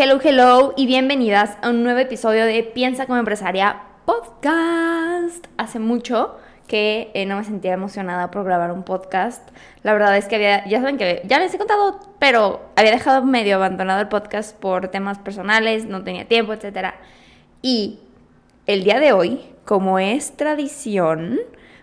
Hello, hello y bienvenidas a un nuevo episodio de Piensa como empresaria podcast. Hace mucho que eh, no me sentía emocionada por grabar un podcast. La verdad es que había, ya saben que ya les he contado, pero había dejado medio abandonado el podcast por temas personales, no tenía tiempo, etc. Y el día de hoy, como es tradición,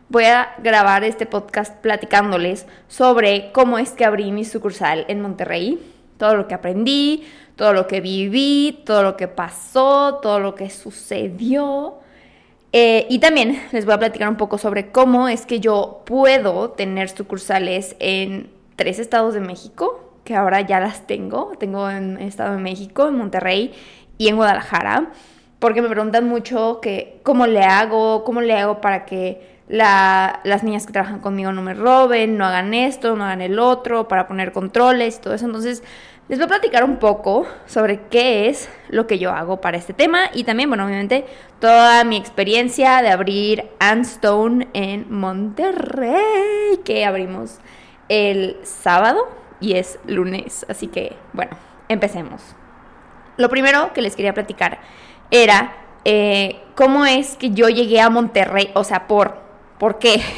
voy a grabar este podcast platicándoles sobre cómo es que abrí mi sucursal en Monterrey, todo lo que aprendí, todo lo que viví, todo lo que pasó, todo lo que sucedió. Eh, y también les voy a platicar un poco sobre cómo es que yo puedo tener sucursales en tres estados de México, que ahora ya las tengo. Tengo en Estado de México, en Monterrey y en Guadalajara, porque me preguntan mucho que cómo le hago, cómo le hago para que las niñas que trabajan conmigo no me roben, no hagan esto, no hagan el otro, para poner controles y todo eso. Entonces, les voy a platicar un poco sobre qué es lo que yo hago para este tema y también, bueno, obviamente, toda mi experiencia de abrir Anstone en Monterrey, que abrimos el sábado y es lunes. Así que, bueno, empecemos. Lo primero que les quería platicar era eh, cómo es que yo llegué a Monterrey, o sea, por, ¿por qué?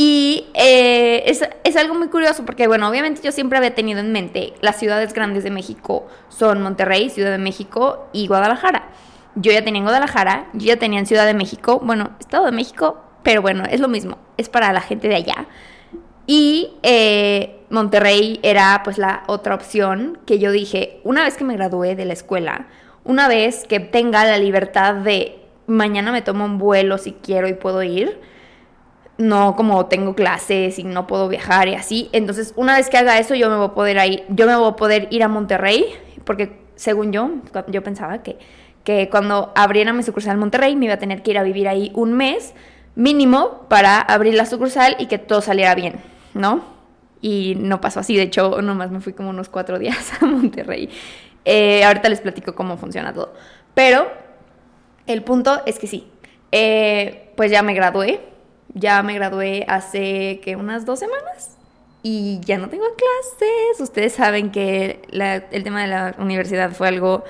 Y eh, es, algo muy curioso porque, bueno, obviamente yo siempre había tenido en mente las ciudades grandes de México son Monterrey, Ciudad de México y Guadalajara. Yo ya tenía en Guadalajara, yo ya tenía en Ciudad de México, bueno, Estado de México, pero bueno, es lo mismo, es para la gente de allá. Y eh, Monterrey era pues la otra opción que yo dije, una vez que me gradué de la escuela, una vez que tenga la libertad de mañana me tomo un vuelo si quiero y puedo ir, no como tengo clases y no puedo viajar y así. Entonces, una vez que haga eso, yo me voy a poder ir, yo me voy a poder ir a Monterrey, porque según yo, yo pensaba que, que cuando abriera mi sucursal en Monterrey me iba a tener que ir a vivir ahí un mes mínimo para abrir la sucursal y que todo saliera bien, ¿no? Y no pasó así, de hecho, nomás me fui como unos cuatro días a Monterrey. Eh, ahorita les platico cómo funciona todo. Pero el punto es que sí, eh, pues ya me gradué, ya me gradué hace que unas dos semanas y ya no tengo clases. Ustedes saben que el tema de la universidad fue algo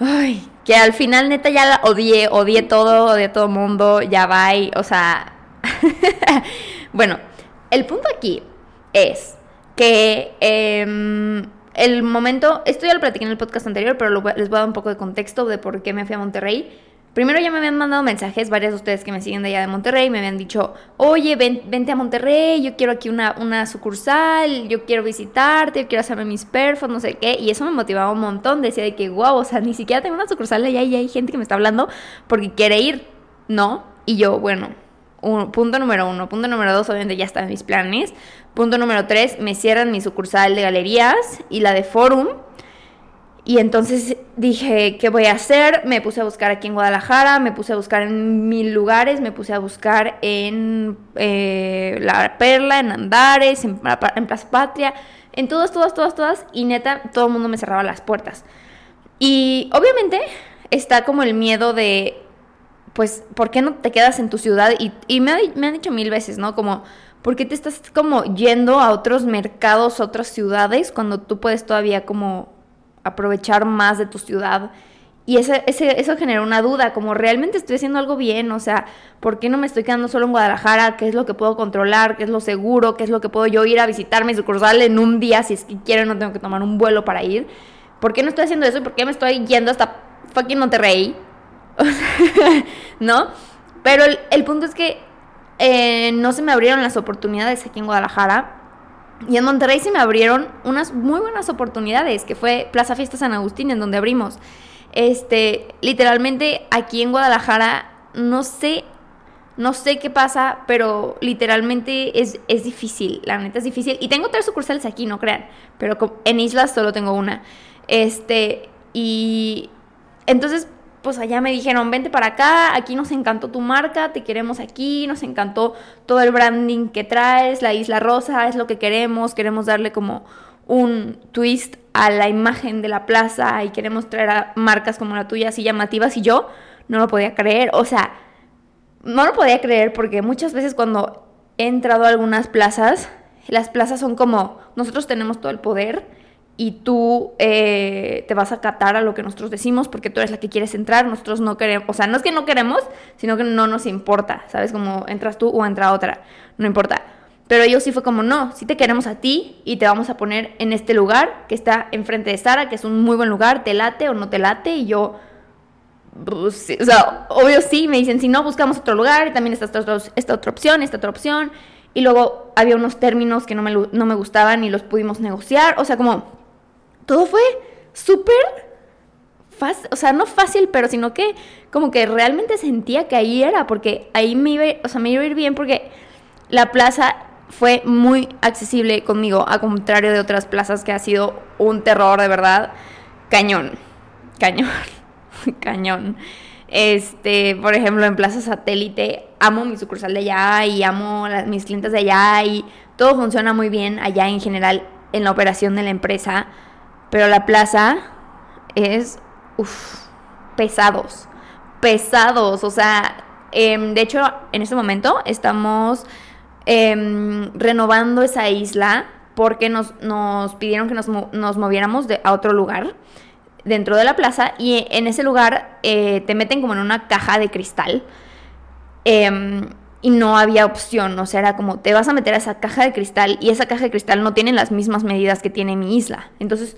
ay, que al final neta ya la odié, odié todo, odié todo mundo, ya va, o sea, bueno, el punto aquí es que em, el momento, esto ya lo platiqué en el podcast anterior, pero les voy a dar un poco de contexto de por qué me fui a Monterrey. Primero ya me habían mandado mensajes, varias de ustedes que me siguen de allá de Monterrey, me habían dicho, oye, ven, vente a Monterrey, yo quiero aquí una, una sucursal, yo quiero visitarte, quiero hacerme mis perfos, no sé qué. Y eso me motivaba un montón, decía de que, wow, o sea, ni siquiera tengo una sucursal allá y hay gente que me está hablando porque quiere ir, ¿no? Y yo, bueno, punto número uno. Punto número dos, obviamente ya están mis planes. Punto número tres, me cierran mi sucursal de galerías y la de Forum. Y entonces dije, ¿qué voy a hacer? Me puse a buscar aquí en Guadalajara, me puse a buscar en mil lugares, me puse a buscar en eh, La Perla, en Andares, en, en, Plaza Patria, en todas, todas, todas, todas. Y neta, todo el mundo me cerraba las puertas. Y obviamente está como el miedo de, pues, ¿por qué no te quedas en tu ciudad? Y, me, han dicho mil veces, ¿no? Como, ¿por qué te estás como yendo a otros mercados, otras ciudades, cuando tú puedes todavía como aprovechar más de tu ciudad. Y ese, ese, eso genera una duda, como realmente estoy haciendo algo bien, o sea, ¿por qué no me estoy quedando solo en Guadalajara? ¿Qué es lo que puedo controlar? ¿Qué es lo seguro? ¿Qué es lo que puedo yo ir a visitar mi sucursal en un día si es que quiero no tengo que tomar un vuelo para ir? ¿Por qué no estoy haciendo eso? ¿Por qué me estoy yendo hasta fucking Monterrey? ¿No? Pero el, punto es que eh, no se me abrieron las oportunidades aquí en Guadalajara y en Monterrey se me abrieron unas muy buenas oportunidades, que fue Plaza Fiesta San Agustín, en donde abrimos. Este, literalmente aquí en Guadalajara, no sé, no sé qué pasa, pero literalmente es, es difícil, la neta es difícil. Y tengo tres sucursales aquí, no crean, pero en Islas solo tengo una. Este, y entonces, pues allá me dijeron, vente para acá, aquí nos encantó tu marca, te queremos aquí, nos encantó todo el branding que traes, la Isla Rosa es lo que queremos, queremos darle como un twist a la imagen de la plaza y queremos traer a marcas como la tuya así llamativas y yo no lo podía creer, o sea, no lo podía creer porque muchas veces cuando he entrado a algunas plazas, las plazas son como, nosotros tenemos todo el poder y tú eh, te vas a catar a lo que nosotros decimos porque tú eres la que quieres entrar, nosotros no queremos, o sea, no es que no queremos, sino que no nos importa, ¿sabes? Como entras tú o entra otra, no importa. Pero ellos sí fue como, no, sí te queremos a ti y te vamos a poner en este lugar que está enfrente de Sara, que es un muy buen lugar, te late o no te late. Y yo, pues, o sea, obvio sí, me dicen, si no, buscamos otro lugar, y también está esta otra opción, esta otra opción. Y luego había unos términos que no me, no me gustaban y los pudimos negociar. O sea, como, todo fue súper fácil, o sea, no fácil, pero sino que como que realmente sentía que ahí era, porque ahí me iba, o sea, me iba a ir bien porque la plaza fue muy accesible conmigo, a contrario de otras plazas que ha sido un terror de verdad. Cañón, cañón, cañón. Este, por ejemplo, en Plaza Satélite, amo mi sucursal de allá y amo mis clientes de allá y todo funciona muy bien allá en general en la operación de la empresa, pero la plaza es, uff, pesados, pesados, o sea, em, de hecho, en este momento estamos Em, renovando esa isla porque nos, pidieron que nos, moviéramos a otro lugar dentro de la plaza y en ese lugar eh, te meten como en una caja de cristal em, y no había opción, o sea, era como te vas a meter a esa caja de cristal y esa caja de cristal no tiene las mismas medidas que tiene mi isla. Entonces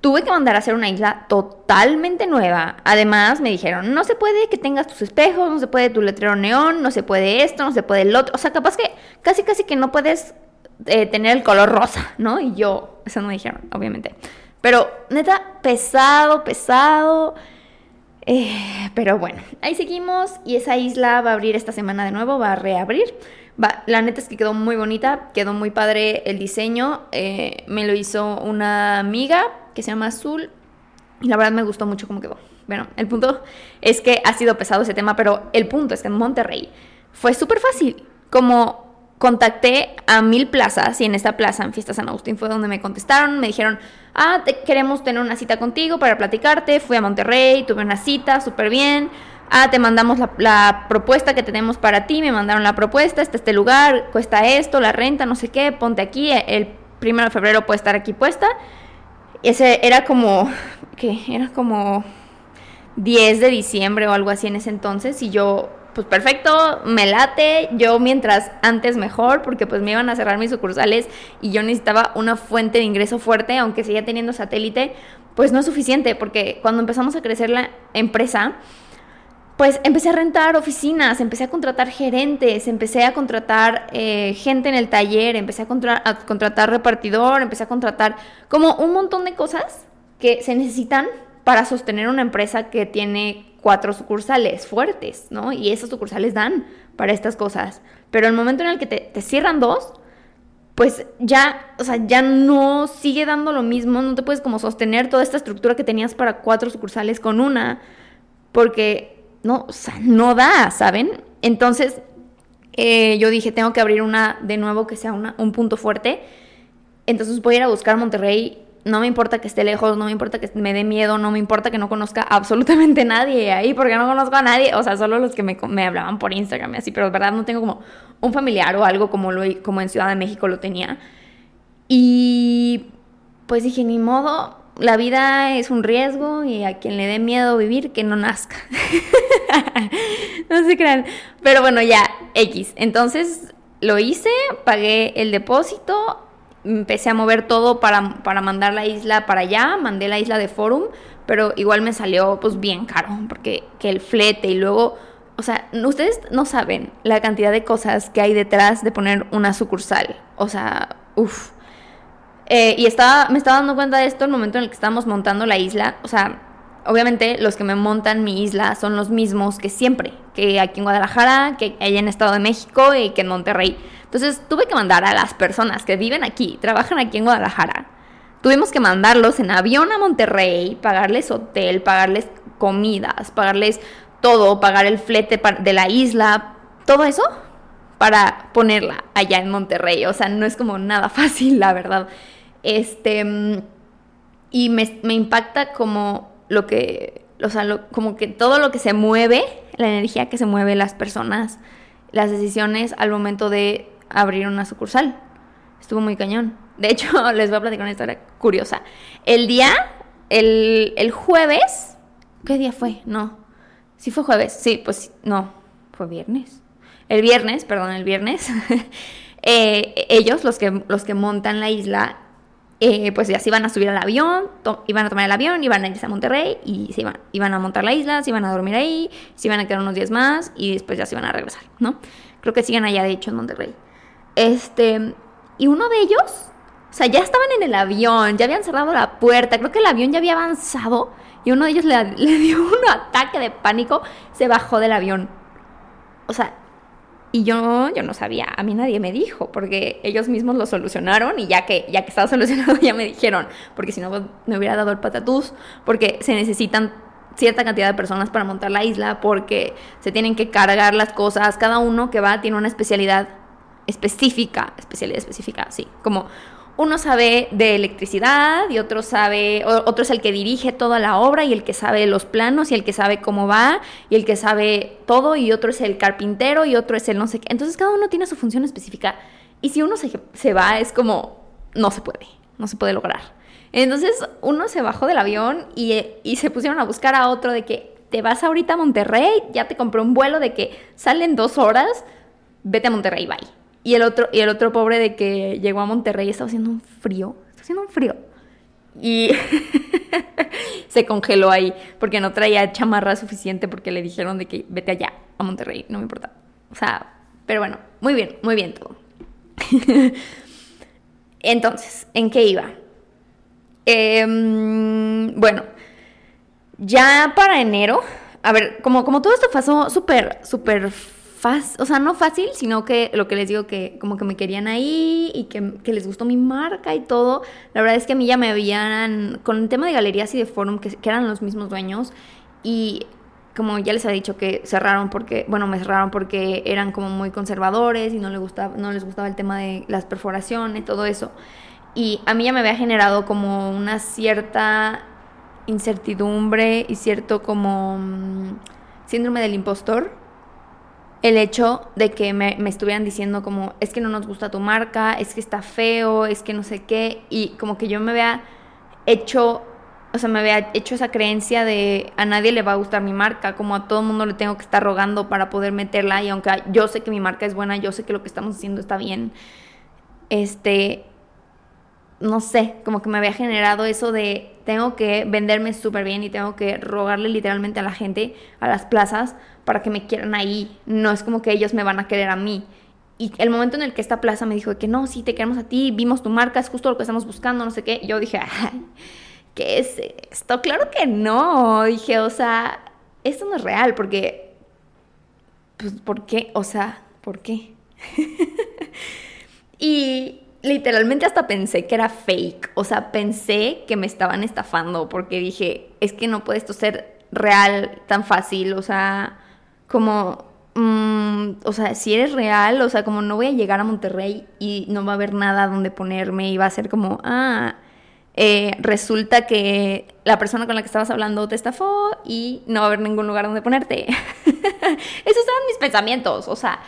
Tuve que mandar a hacer una isla totalmente nueva. Además, me dijeron, no se puede que tengas tus espejos, no se puede tu letrero neón, no se puede esto, no se puede el otro. O sea, capaz que casi, casi que no puedes eh, tener el color rosa, ¿no? Y yo, eso no me dijeron, obviamente. Pero, neta, pesado, pesado. Eh, pero bueno, ahí seguimos y esa isla va a abrir esta semana de nuevo, va a reabrir. La neta es que quedó muy bonita, quedó muy padre el diseño. Eh, me lo hizo una amiga que se llama Azul. Y la verdad me gustó mucho cómo quedó. Bueno, el punto es que ha sido pesado ese tema, pero el punto es que en Monterrey fue súper fácil. Como contacté a mil plazas y en esta plaza, en Fiesta San Agustín, fue donde me contestaron, me dijeron, ah, queremos tener una cita contigo para platicarte. Fui a Monterrey, tuve una cita, súper bien. Ah, te mandamos la, la, propuesta que tenemos para ti, me mandaron la propuesta, está este lugar, cuesta esto, la renta, no sé qué, ponte aquí, el primero de febrero puede estar aquí puesta. Ese era como, ¿qué? Era como 10 de diciembre o algo así en ese entonces y yo, pues perfecto, me late, yo mientras antes mejor porque pues me iban a cerrar mis sucursales y yo necesitaba una fuente de ingreso fuerte, aunque siga teniendo satélite, pues no es suficiente porque cuando empezamos a crecer la empresa, pues empecé a rentar oficinas, empecé a contratar gerentes, empecé a contratar eh, gente en el taller, empecé a, a, contratar repartidor, empecé a contratar como un montón de cosas que se necesitan para sostener una empresa que tiene cuatro sucursales fuertes, ¿no? Y esas sucursales dan para estas cosas. Pero el momento en el que te, te cierran dos, pues ya, o sea, ya no sigue dando lo mismo, no te puedes como sostener toda esta estructura que tenías para cuatro sucursales con una, porque no, o sea, no da, ¿saben? Entonces, eh, yo dije, tengo que abrir una de nuevo que sea un punto fuerte. Entonces voy a ir a buscar Monterrey. No me importa que esté lejos, no me importa que me dé miedo, no me importa que no conozca absolutamente nadie ahí, porque no conozco a nadie. O sea, solo los que me, me hablaban por Instagram y así, pero de verdad no tengo como un familiar o algo como, lo, como en Ciudad de México lo tenía. Y pues dije, ni modo, la vida es un riesgo y a quien le dé miedo vivir, que no nazca. no se crean. Pero bueno, ya, X. Entonces lo hice, pagué el depósito, empecé a mover todo para, para mandar la isla para allá, mandé la isla de Forum, pero igual me salió pues bien caro, porque que el flete y luego... O sea, ustedes no saben la cantidad de cosas que hay detrás de poner una sucursal. O sea, uff eh, y estaba, me estaba dando cuenta de esto el momento en el que estábamos montando la isla. O sea, obviamente los que me montan mi isla son los mismos que siempre, que aquí en Guadalajara, que allá en Estado de México y que en Monterrey. Entonces tuve que mandar a las personas que viven aquí, trabajan aquí en Guadalajara. Tuvimos que mandarlos en avión a Monterrey, pagarles hotel, pagarles comidas, pagarles todo, pagar el flete de la isla, todo eso para ponerla allá en Monterrey. O sea, no es como nada fácil, la verdad. Este, y me, impacta como lo que, o sea, como que todo lo que se mueve, la energía que se mueve las personas, las decisiones al momento de abrir una sucursal. Estuvo muy cañón. De hecho, les voy a platicar una historia curiosa. El día, el, el jueves, ¿qué día fue? No. Sí fue jueves, sí, pues no, fue viernes. El viernes, perdón, el viernes, eh, ellos, los que, los que montan la isla, eh, pues ya se iban a subir al avión, iban a tomar el avión, iban a irse a Monterrey y se iban, iban a montar la isla, se iban a dormir ahí, se iban a quedar unos días más y después ya se iban a regresar, ¿no? Creo que siguen allá, de hecho, en Monterrey. Este, y uno de ellos, o sea, ya estaban en el avión, ya habían cerrado la puerta, creo que el avión ya había avanzado y uno de ellos le, le dio un ataque de pánico, se bajó del avión. O sea, y yo, yo no sabía, a mí nadie me dijo, porque ellos mismos lo solucionaron y ya que, ya que estaba solucionado ya me dijeron, porque si no pues, me hubiera dado el patatús, porque se necesitan cierta cantidad de personas para montar la isla, porque se tienen que cargar las cosas, cada uno que va tiene una especialidad específica, especialidad específica, sí, como uno sabe de electricidad y otro sabe, otro es el que dirige toda la obra y el que sabe los planos y el que sabe cómo va y el que sabe todo y otro es el carpintero y otro es el no sé qué. Entonces cada uno tiene su función específica y si uno se, se va es como, no se puede, no se puede lograr. Entonces uno se bajó del avión y, y se pusieron a buscar a otro de que te vas ahorita a Monterrey, ya te compré un vuelo de que salen dos horas, vete a Monterrey, bye. Y el otro, y el otro pobre de que llegó a Monterrey estaba haciendo un frío. Está haciendo un frío. Y se congeló ahí porque no traía chamarra suficiente porque le dijeron de que vete allá a Monterrey, no me importa. O sea, pero bueno, muy bien, muy bien todo. Entonces, ¿en qué iba? Em, bueno, ya para enero, a ver, como, como todo esto pasó súper, súper o sea, no fácil, sino que lo que les digo que como que me querían ahí y que, les gustó mi marca y todo. La verdad es que a mí ya me habían, con el tema de galerías y de forum, que, que eran los mismos dueños, y como ya les había dicho que cerraron porque, bueno, me cerraron porque eran como muy conservadores y no les gustaba, no les gustaba el tema de las perforaciones, todo eso. Y a mí ya me había generado como una cierta incertidumbre y cierto como mm, síndrome del impostor el hecho de que me, estuvieran diciendo como, es que no nos gusta tu marca, es que está feo, es que no sé qué, y como que yo me vea hecho, o sea, me había hecho esa creencia de a nadie le va a gustar mi marca, como a todo mundo le tengo que estar rogando para poder meterla, y aunque yo sé que mi marca es buena, yo sé que lo que estamos haciendo está bien, este, no sé, como que me había generado eso de tengo que venderme súper bien y tengo que rogarle literalmente a la gente, a las plazas, para que me quieran ahí. No es como que ellos me van a querer a mí. Y el momento en el que esta plaza me dijo que no, sí, te queremos a ti, vimos tu marca, es justo lo que estamos buscando, no sé qué, yo dije, ¿qué es esto? Claro que no. Dije, o sea, esto no es real, porque, pues, ¿por qué? O sea, ¿por qué? y literalmente hasta pensé que era fake. O sea, pensé que me estaban estafando porque dije, es que no puede esto ser real tan fácil. O sea, como, mm, o sea, si eres real, o sea, como no voy a llegar a Monterrey y no va a haber nada donde ponerme y va a ser como, ah, eh, resulta que la persona con la que estabas hablando te estafó y no va a haber ningún lugar donde ponerte. Esos eran mis pensamientos, o sea,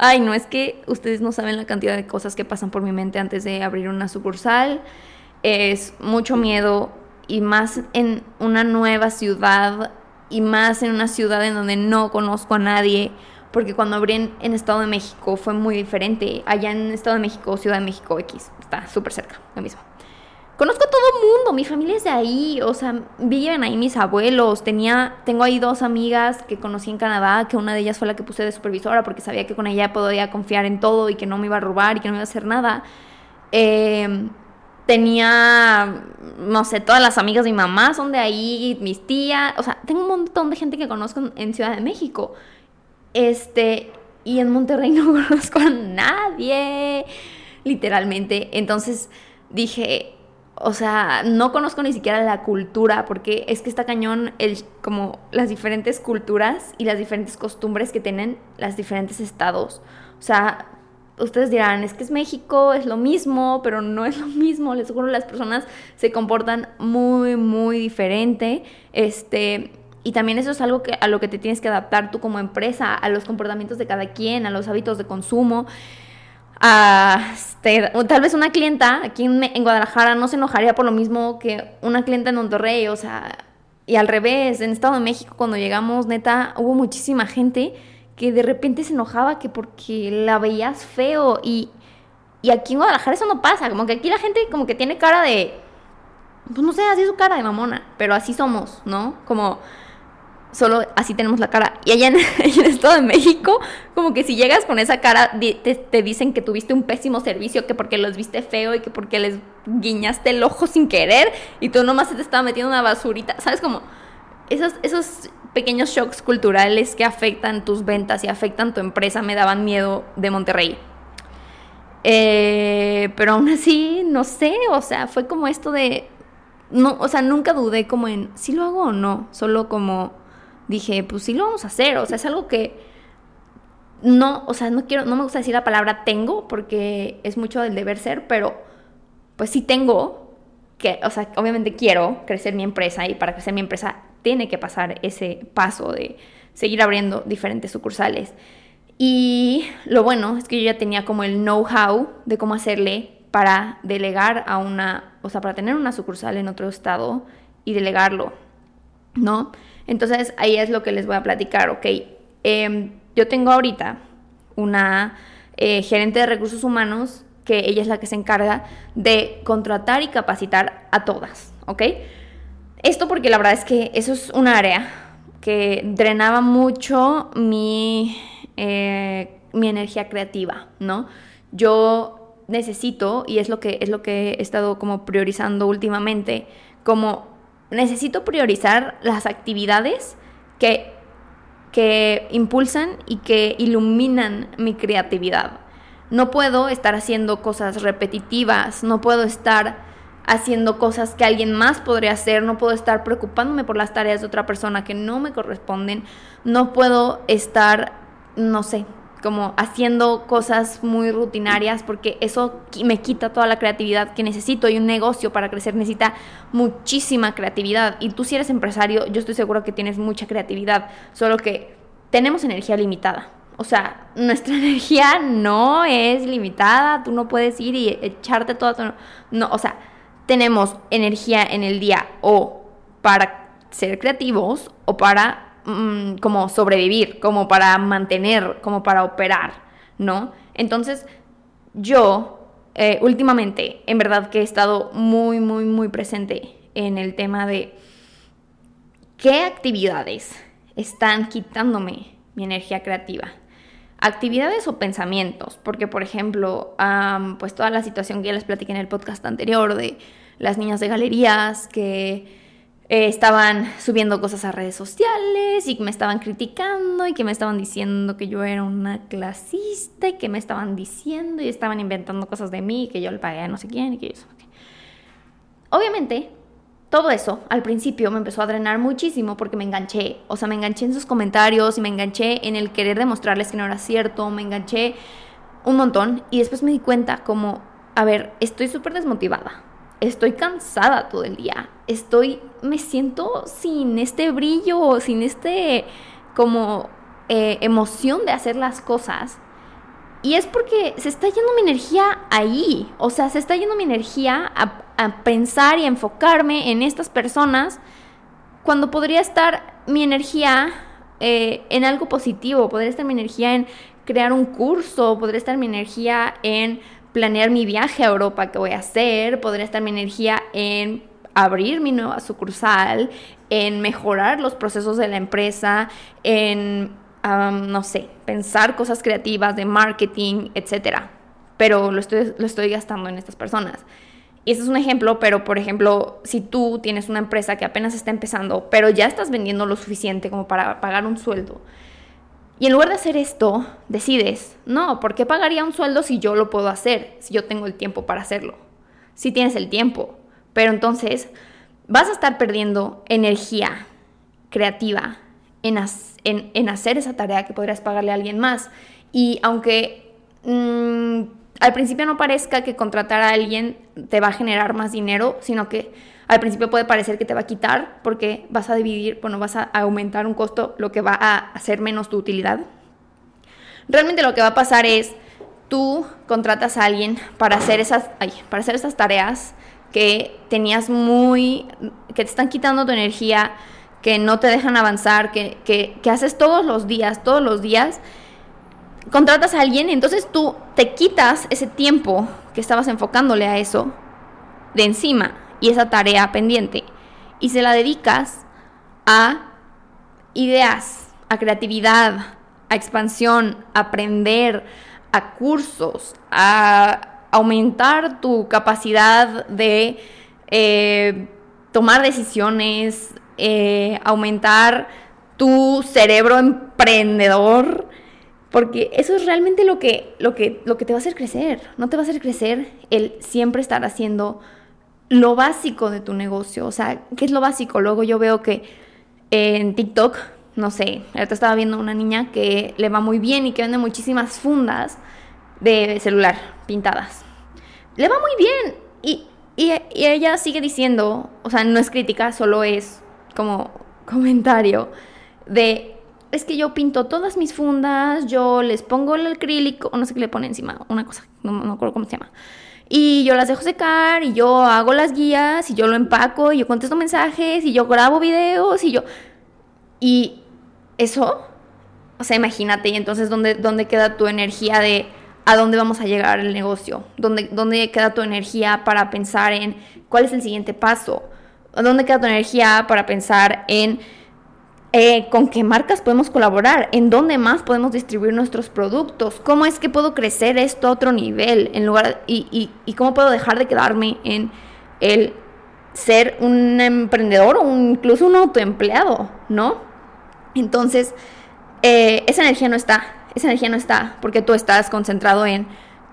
Ay, no es que ustedes no saben la cantidad de cosas que pasan por mi mente antes de abrir una sucursal. Es mucho miedo y más en una nueva ciudad y más en una ciudad en donde no conozco a nadie. Porque cuando abrí en, Estado de México fue muy diferente. Allá en Estado de México, Ciudad de México X, está súper cerca, lo mismo. Conozco a todo mundo, mi familia es de ahí, o sea, viven ahí mis abuelos. Tenía, tengo ahí dos amigas que conocí en Canadá, que una de ellas fue la que puse de supervisora porque sabía que con ella podía confiar en todo y que no me iba a robar y que no me iba a hacer nada. Em, tenía, no sé, todas las amigas de mi mamá son de ahí, mis tías, o sea, tengo un montón de gente que conozco en Ciudad de México. Este, y en Monterrey no conozco a nadie, literalmente. Entonces dije, o sea, no conozco ni siquiera la cultura, porque es que está cañón el, como las diferentes culturas y las diferentes costumbres que tienen los diferentes estados. O sea, ustedes dirán, es que es México, es lo mismo, pero no es lo mismo. Les juro, las personas se comportan muy, muy diferente. Este, y también eso es algo que, a lo que te tienes que adaptar tú como empresa, a los comportamientos de cada quien, a los hábitos de consumo este, tal vez una clienta aquí en, Guadalajara no se enojaría por lo mismo que una clienta en Monterrey, o sea, y al revés, en Estado de México cuando llegamos, neta, hubo muchísima gente que de repente se enojaba que porque la veías feo y, y aquí en Guadalajara eso no pasa, como que aquí la gente como que tiene cara de, pues no sé, así es su cara de mamona, pero así somos, ¿no? Como solo así tenemos la cara. Y allá en, el Estado de México, como que si llegas con esa cara, te, dicen que tuviste un pésimo servicio, que porque los viste feo y que porque les guiñaste el ojo sin querer y tú nomás te estaba metiendo una basurita. ¿Sabes? Como esos, esos pequeños shocks culturales que afectan tus ventas y afectan tu empresa me daban miedo de Monterrey. Eh, pero aún así, no sé, o sea, fue como esto de... No, o sea, nunca dudé como en si lo hago o no, solo como dije, pues sí lo vamos a hacer, o sea, es algo que no, o sea, no quiero, no me gusta decir la palabra tengo porque es mucho del deber ser, pero pues sí tengo que, o sea, obviamente quiero crecer mi empresa y para crecer mi empresa tiene que pasar ese paso de seguir abriendo diferentes sucursales. Y lo bueno es que yo ya tenía como el know-how de cómo hacerle para delegar a una, o sea, para tener una sucursal en otro estado y delegarlo, ¿no? Entonces ahí es lo que les voy a platicar, ok. Em, yo tengo ahorita una eh, gerente de recursos humanos que ella es la que se encarga de contratar y capacitar a todas, ¿ok? Esto porque la verdad es que eso es un área que drenaba mucho mi, eh, mi energía creativa, ¿no? Yo necesito, y es lo, que, es lo que he estado como priorizando últimamente, como necesito priorizar las actividades que, que impulsan y que iluminan mi creatividad. No puedo estar haciendo cosas repetitivas, no puedo estar haciendo cosas que alguien más podría hacer, no puedo estar preocupándome por las tareas de otra persona que no me corresponden, no puedo estar, no sé, como haciendo cosas muy rutinarias porque eso me quita toda la creatividad que necesito. Y un negocio para crecer necesita muchísima creatividad. Y tú si eres empresario yo estoy seguro que tienes mucha creatividad solo que tenemos energía limitada. O sea nuestra energía no es limitada. Tú no puedes ir y echarte toda tu... no o sea tenemos energía en el día o para ser creativos o para Mm, como sobrevivir, como para mantener, como para operar, ¿no? Entonces, yo eh, últimamente, en verdad que he estado muy, muy, muy presente en el tema de qué actividades están quitándome mi energía creativa. Actividades o pensamientos, porque por ejemplo, pues toda la situación que ya les platiqué en el podcast anterior de las niñas de galerías que eh, estaban subiendo cosas a redes sociales y me estaban criticando y que me estaban diciendo que yo era una clasista y que me estaban diciendo y estaban inventando cosas de mí, que yo le pagué a no sé quién y que eso. Obviamente, todo eso al principio me empezó a drenar muchísimo porque me enganché, o sea, me enganché en sus comentarios y me enganché en el querer demostrarles que no era cierto, me enganché un montón y después me di cuenta como, a ver, estoy súper desmotivada estoy cansada todo el día, estoy, me siento sin este brillo, sin este como eh, emoción de hacer las cosas. Y es porque se está yendo mi energía ahí, o sea, se está yendo mi energía a, pensar y a enfocarme en estas personas cuando podría estar mi energía eh, en algo positivo, podría estar mi energía en crear un curso, podría estar mi energía en planear mi viaje a Europa que voy a hacer, podría estar mi energía en abrir mi nueva sucursal, en mejorar los procesos de la empresa, en, no sé, pensar cosas creativas de marketing, etc. Pero lo estoy, lo estoy gastando en estas personas. Y ese es un ejemplo, pero por ejemplo, si tú tienes una empresa que apenas está empezando, pero ya estás vendiendo lo suficiente como para pagar un sueldo, y en lugar de hacer esto, decides, no, ¿por qué pagaría un sueldo si yo lo puedo hacer? Si yo tengo el tiempo para hacerlo. Si tienes el tiempo, Pero entonces vas a estar perdiendo energía creativa en, en, hacer esa tarea que podrías pagarle a alguien más. Y aunque mm, al principio no parezca que contratar a alguien te va a generar más dinero, sino que al principio puede parecer que te va a quitar porque vas a dividir, bueno, vas a aumentar un costo, lo que va a hacer menos tu utilidad. Realmente lo que va a pasar es, tú contratas a alguien para hacer esas, para hacer esas tareas que tenías muy, que te están quitando tu energía, que no te dejan avanzar, que, que haces todos los días, todos los días contratas a alguien, entonces tú te quitas ese tiempo que estabas enfocándole a eso de encima y esa tarea pendiente y se la dedicas a ideas, a creatividad, a expansión, a aprender, a cursos, a aumentar tu capacidad de eh, tomar decisiones, eh, aumentar tu cerebro emprendedor, porque eso es realmente lo que, lo, que, lo que te va a hacer crecer. No te va a hacer crecer el siempre estar haciendo lo básico de tu negocio. O sea, ¿qué es lo básico? Luego yo veo que en TikTok, no sé, ahorita estaba viendo una niña que le va muy bien y que vende muchísimas fundas de celular pintadas. Le va muy bien y, y ella sigue diciendo, o sea, no es crítica, solo es como comentario de es que yo pinto todas mis fundas, yo les pongo el acrílico, no sé qué le pone encima, una cosa, no, me acuerdo cómo se llama. Y yo las dejo secar, y yo hago las guías, y yo lo empaco, y yo contesto mensajes, y yo grabo videos, y yo... Y eso, o sea, imagínate, y entonces, ¿dónde, dónde queda tu energía de a dónde vamos a llegar el negocio? ¿Dónde, ¿Dónde queda tu energía para pensar en cuál es el siguiente paso? ¿Dónde queda tu energía para pensar en eh, con qué marcas podemos colaborar, en dónde más podemos distribuir nuestros productos, cómo es que puedo crecer esto a otro nivel, en lugar y, y, cómo puedo dejar de quedarme en el ser un emprendedor o incluso un autoempleado, ¿no? Entonces, eh, esa energía no está, esa energía no está porque tú estás concentrado en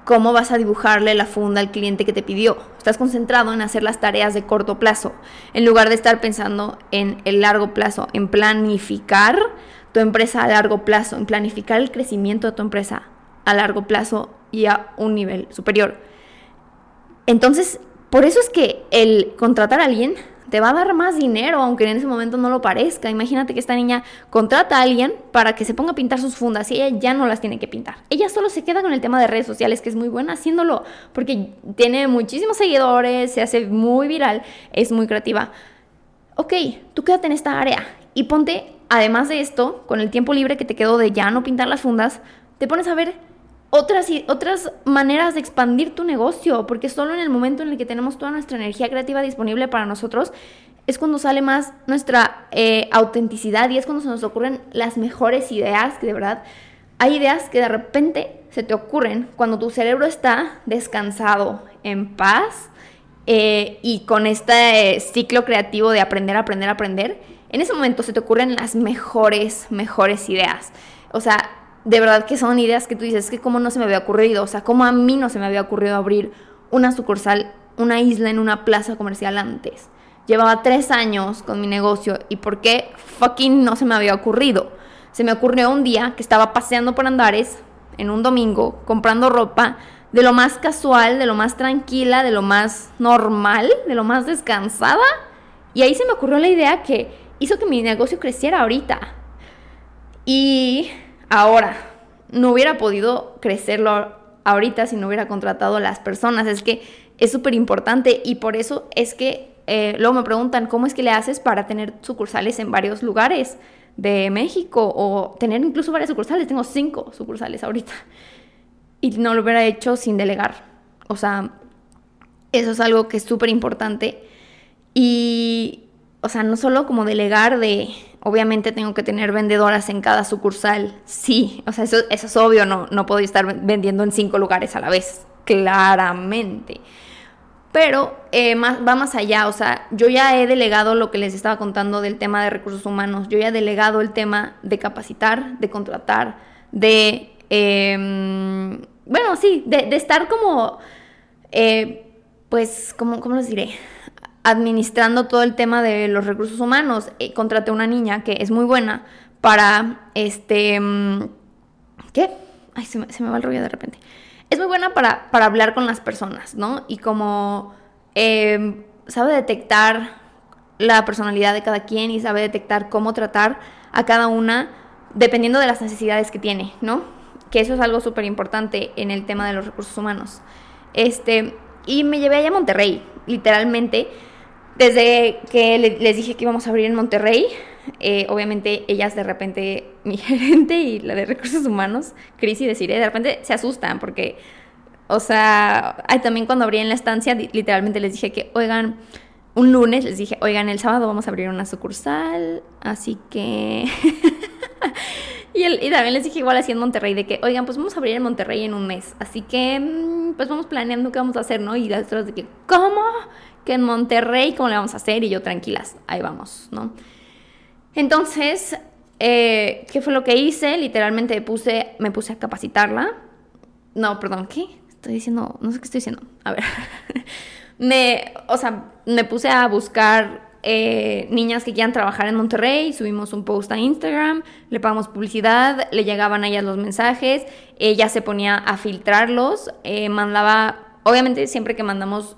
cómo vas a dibujarle la funda al cliente que te pidió. Estás concentrado en hacer las tareas de corto plazo, en lugar de estar pensando en el largo plazo, en planificar tu empresa a largo plazo, en planificar el crecimiento de tu empresa a largo plazo y a un nivel superior. Entonces, por eso es que el contratar a alguien te va a dar más dinero, aunque en ese momento no lo parezca. Imagínate que esta niña contrata a alguien para que se ponga a pintar sus fundas y ella ya no las tiene que pintar. Ella solo se queda con el tema de redes sociales, que es muy buena haciéndolo, porque tiene muchísimos seguidores, se hace muy viral, es muy creativa. Ok, tú quédate en esta área y ponte, además de esto, con el tiempo libre que te quedó de ya no pintar las fundas, te pones a ver otras, otras maneras de expandir tu negocio, porque solo en el momento en el que tenemos toda nuestra energía creativa disponible para nosotros, es cuando sale más nuestra eh, autenticidad y es cuando se nos ocurren las mejores ideas, que de verdad hay ideas que de repente se te ocurren cuando tu cerebro está descansado, en paz eh, y con este ciclo creativo de aprender, aprender, aprender. En ese momento se te ocurren las mejores, mejores ideas. O sea, de verdad que son ideas que tú dices, que cómo no se me había ocurrido, o sea, cómo a mí no se me había ocurrido abrir una sucursal, una isla en una plaza comercial antes. Llevaba tres años con mi negocio y por qué fucking no se me había ocurrido. Se me ocurrió un día que estaba paseando por Andares en un domingo comprando ropa de lo más casual, de lo más tranquila, de lo más normal, de lo más descansada. Y ahí se me ocurrió la idea que hizo que mi negocio creciera ahorita. Y Ahora, no hubiera podido crecerlo ahorita si no hubiera contratado a las personas. Es que es súper importante y por eso es que eh, luego me preguntan cómo es que le haces para tener sucursales en varios lugares de México o tener incluso varias sucursales. Tengo cinco sucursales ahorita y no lo hubiera hecho sin delegar. O sea, eso es algo que es súper importante y, o sea, no solo como delegar de, Obviamente tengo que tener vendedoras en cada sucursal. Sí, o sea, eso, es obvio, no, no puedo estar vendiendo en cinco lugares a la vez, claramente. Pero eh, más, va más allá, o sea, yo ya he delegado lo que les estaba contando del tema de recursos humanos, yo ya he delegado el tema de capacitar, de contratar, de, em, bueno, sí, de, estar como, eh, pues, ¿cómo, ¿cómo les diré? Administrando todo el tema de los recursos humanos. Eh, contraté una niña que es muy buena para, este, mm, ¿qué? Ay, se me, va el rollo de repente. Es muy buena para, para hablar con las personas, ¿no? Y como em, sabe detectar la personalidad de cada quien y sabe detectar cómo tratar a cada una dependiendo de las necesidades que tiene, ¿no? Que eso es algo súper importante en el tema de los recursos humanos. Este, y me llevé allá a Monterrey, literalmente. Desde que les dije que íbamos a abrir en Monterrey, eh, obviamente ellas de repente, mi gerente y la de recursos humanos, Cris y Desiree, de repente se asustan porque, o sea, también cuando abrí en la estancia, literalmente les dije que, oigan, un lunes les dije, oigan, el sábado vamos a abrir una sucursal, así que... y, y, también les dije igual así en Monterrey, de que, oigan, pues vamos a abrir en Monterrey en un mes, así que, mm, pues vamos planeando qué vamos a hacer, ¿no? Y las otras de que, ¿cómo? Que en Monterrey, ¿cómo le vamos a hacer? Y yo, tranquilas, ahí vamos, ¿no? Entonces, eh, ¿qué fue lo que hice? Literalmente puse, me puse a capacitarla. No, perdón, ¿qué? Estoy diciendo, no sé qué estoy diciendo. A ver. me, o sea, me puse a buscar eh, niñas que quieran trabajar en Monterrey, subimos un post a Instagram, le pagamos publicidad, le llegaban a ellas los mensajes, ella se ponía a filtrarlos, eh, mandaba, obviamente siempre que mandamos,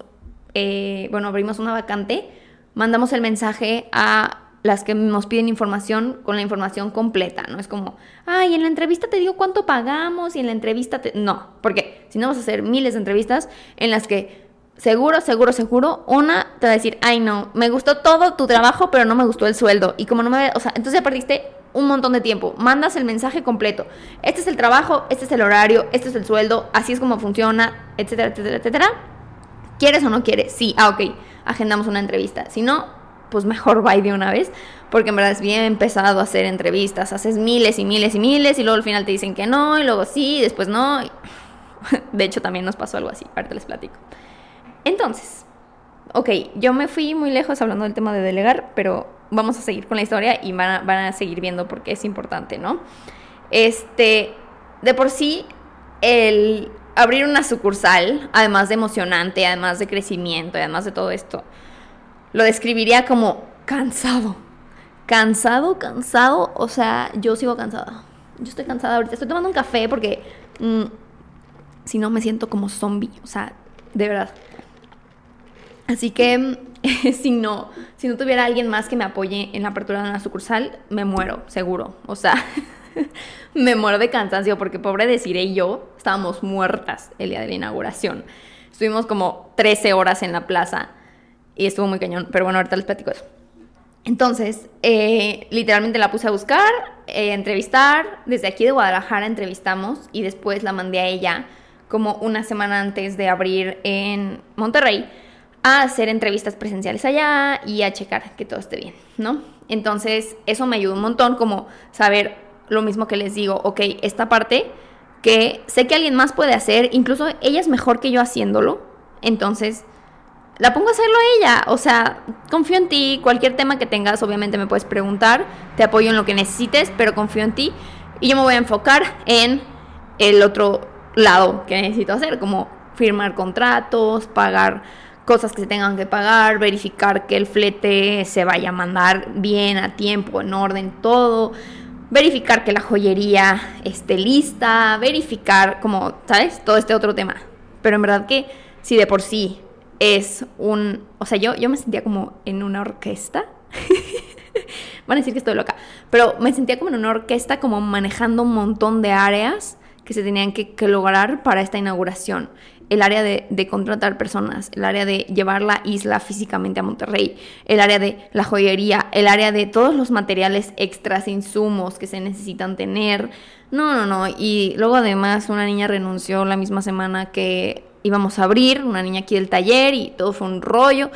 eh, bueno, abrimos una vacante, mandamos el mensaje a las que nos piden información con la información completa, ¿no? Es como, ay, en la entrevista te digo cuánto pagamos y en la entrevista te... No, porque si no vas a hacer miles de entrevistas en las que seguro, seguro, seguro, una te va a decir, ay no, me gustó todo tu trabajo, pero no me gustó el sueldo. Y como no me, o sea, entonces ya perdiste un montón de tiempo. Mandas el mensaje completo. Este es el trabajo, este es el horario, este es el sueldo, así es como funciona, etcétera, etcétera, etcétera. ¿Quieres o no quieres? Sí, ah, ok, agendamos una entrevista. Si no, pues mejor bye de una vez, porque en verdad es bien pesado hacer entrevistas. Haces miles y miles y miles y luego al final te dicen que no, y luego sí, y después no. De hecho, también nos pasó algo así, ahorita les platico. Entonces, ok, yo me fui muy lejos hablando del tema de delegar, pero vamos a seguir con la historia y van a, seguir viendo porque es importante, ¿no? Este, de por sí, el abrir una sucursal, además de emocionante, además de crecimiento, además de todo esto, lo describiría como cansado. Cansado, cansado, o sea, yo sigo cansada. Yo estoy cansada ahorita. Estoy tomando un café porque mm, si no me siento como zombie, o sea, de verdad. Así que si no, si no tuviera alguien más que me apoye en la apertura de una sucursal, me muero, seguro. O sea, me muero de cansancio porque pobre deciré y yo estábamos muertas el día de la inauguración. Estuvimos como 13 horas en la plaza y estuvo muy cañón, pero bueno, ahorita les platico eso. Entonces, eh, literalmente la puse a buscar, eh, entrevistar. Desde aquí de Guadalajara entrevistamos y después la mandé a ella como una semana antes de abrir en Monterrey a hacer entrevistas presenciales allá y a checar que todo esté bien, ¿no? Entonces, eso me ayudó un montón como saber lo mismo que les digo, ok, esta parte que sé que alguien más puede hacer, incluso ella es mejor que yo haciéndolo, entonces la pongo a hacerlo ella, o sea, confío en ti, cualquier tema que tengas, obviamente me puedes preguntar, te apoyo en lo que necesites, pero confío en ti y yo me voy a enfocar en el otro lado que necesito hacer, como firmar contratos, pagar cosas que se tengan que pagar, verificar que el flete se vaya a mandar bien, a tiempo, en orden, todo, verificar que la joyería esté lista, verificar como, ¿sabes? Todo este otro tema. Pero en verdad que si de por sí es un, o sea, yo, yo me sentía como en una orquesta. Van a decir que estoy loca, pero me sentía como en una orquesta, como manejando un montón de áreas que se tenían que, que lograr para esta inauguración el área de, contratar personas, el área de llevar la isla físicamente a Monterrey, el área de la joyería, el área de todos los materiales extras, insumos que se necesitan tener. No, no, no. Y luego además una niña renunció la misma semana que íbamos a abrir, una niña aquí del taller y todo fue un rollo.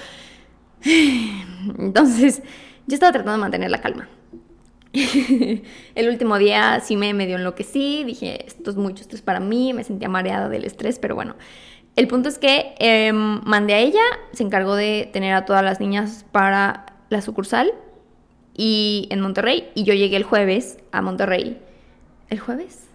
Entonces, yo estaba tratando de mantener la calma. el último día sí me medio enloquecí, dije, esto es mucho, esto es para mí, me sentía mareada del estrés, pero bueno. El punto es que em, mandé a ella, se encargó de tener a todas las niñas para la sucursal y en Monterrey, y yo llegué el jueves a Monterrey. ¿El jueves?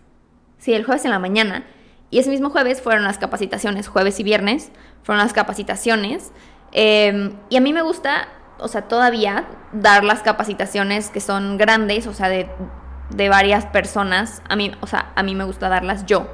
Sí, el jueves en la mañana. Y ese mismo jueves fueron las capacitaciones, jueves y viernes, fueron las capacitaciones Em, y a mí me gusta, o sea, todavía dar las capacitaciones que son grandes, o sea, de, de varias personas. A mí, o sea, a mí me gusta darlas yo.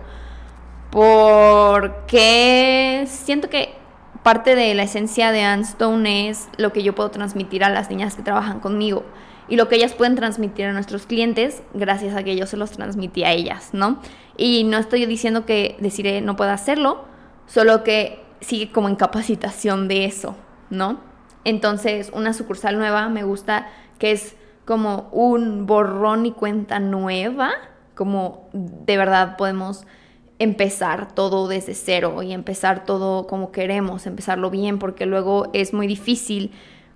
Porque siento que parte de la esencia de Anstone es lo que yo puedo transmitir a las niñas que trabajan conmigo y lo que ellas pueden transmitir a nuestros clientes gracias a que yo se los transmití a ellas, ¿no? Y no estoy diciendo que Deciré no pueda hacerlo, solo que sigue como en capacitación de eso, ¿no? Entonces, una sucursal nueva me gusta que es como un borrón y cuenta nueva, como de verdad podemos empezar todo desde cero y empezar todo como queremos, empezarlo bien, porque luego es muy difícil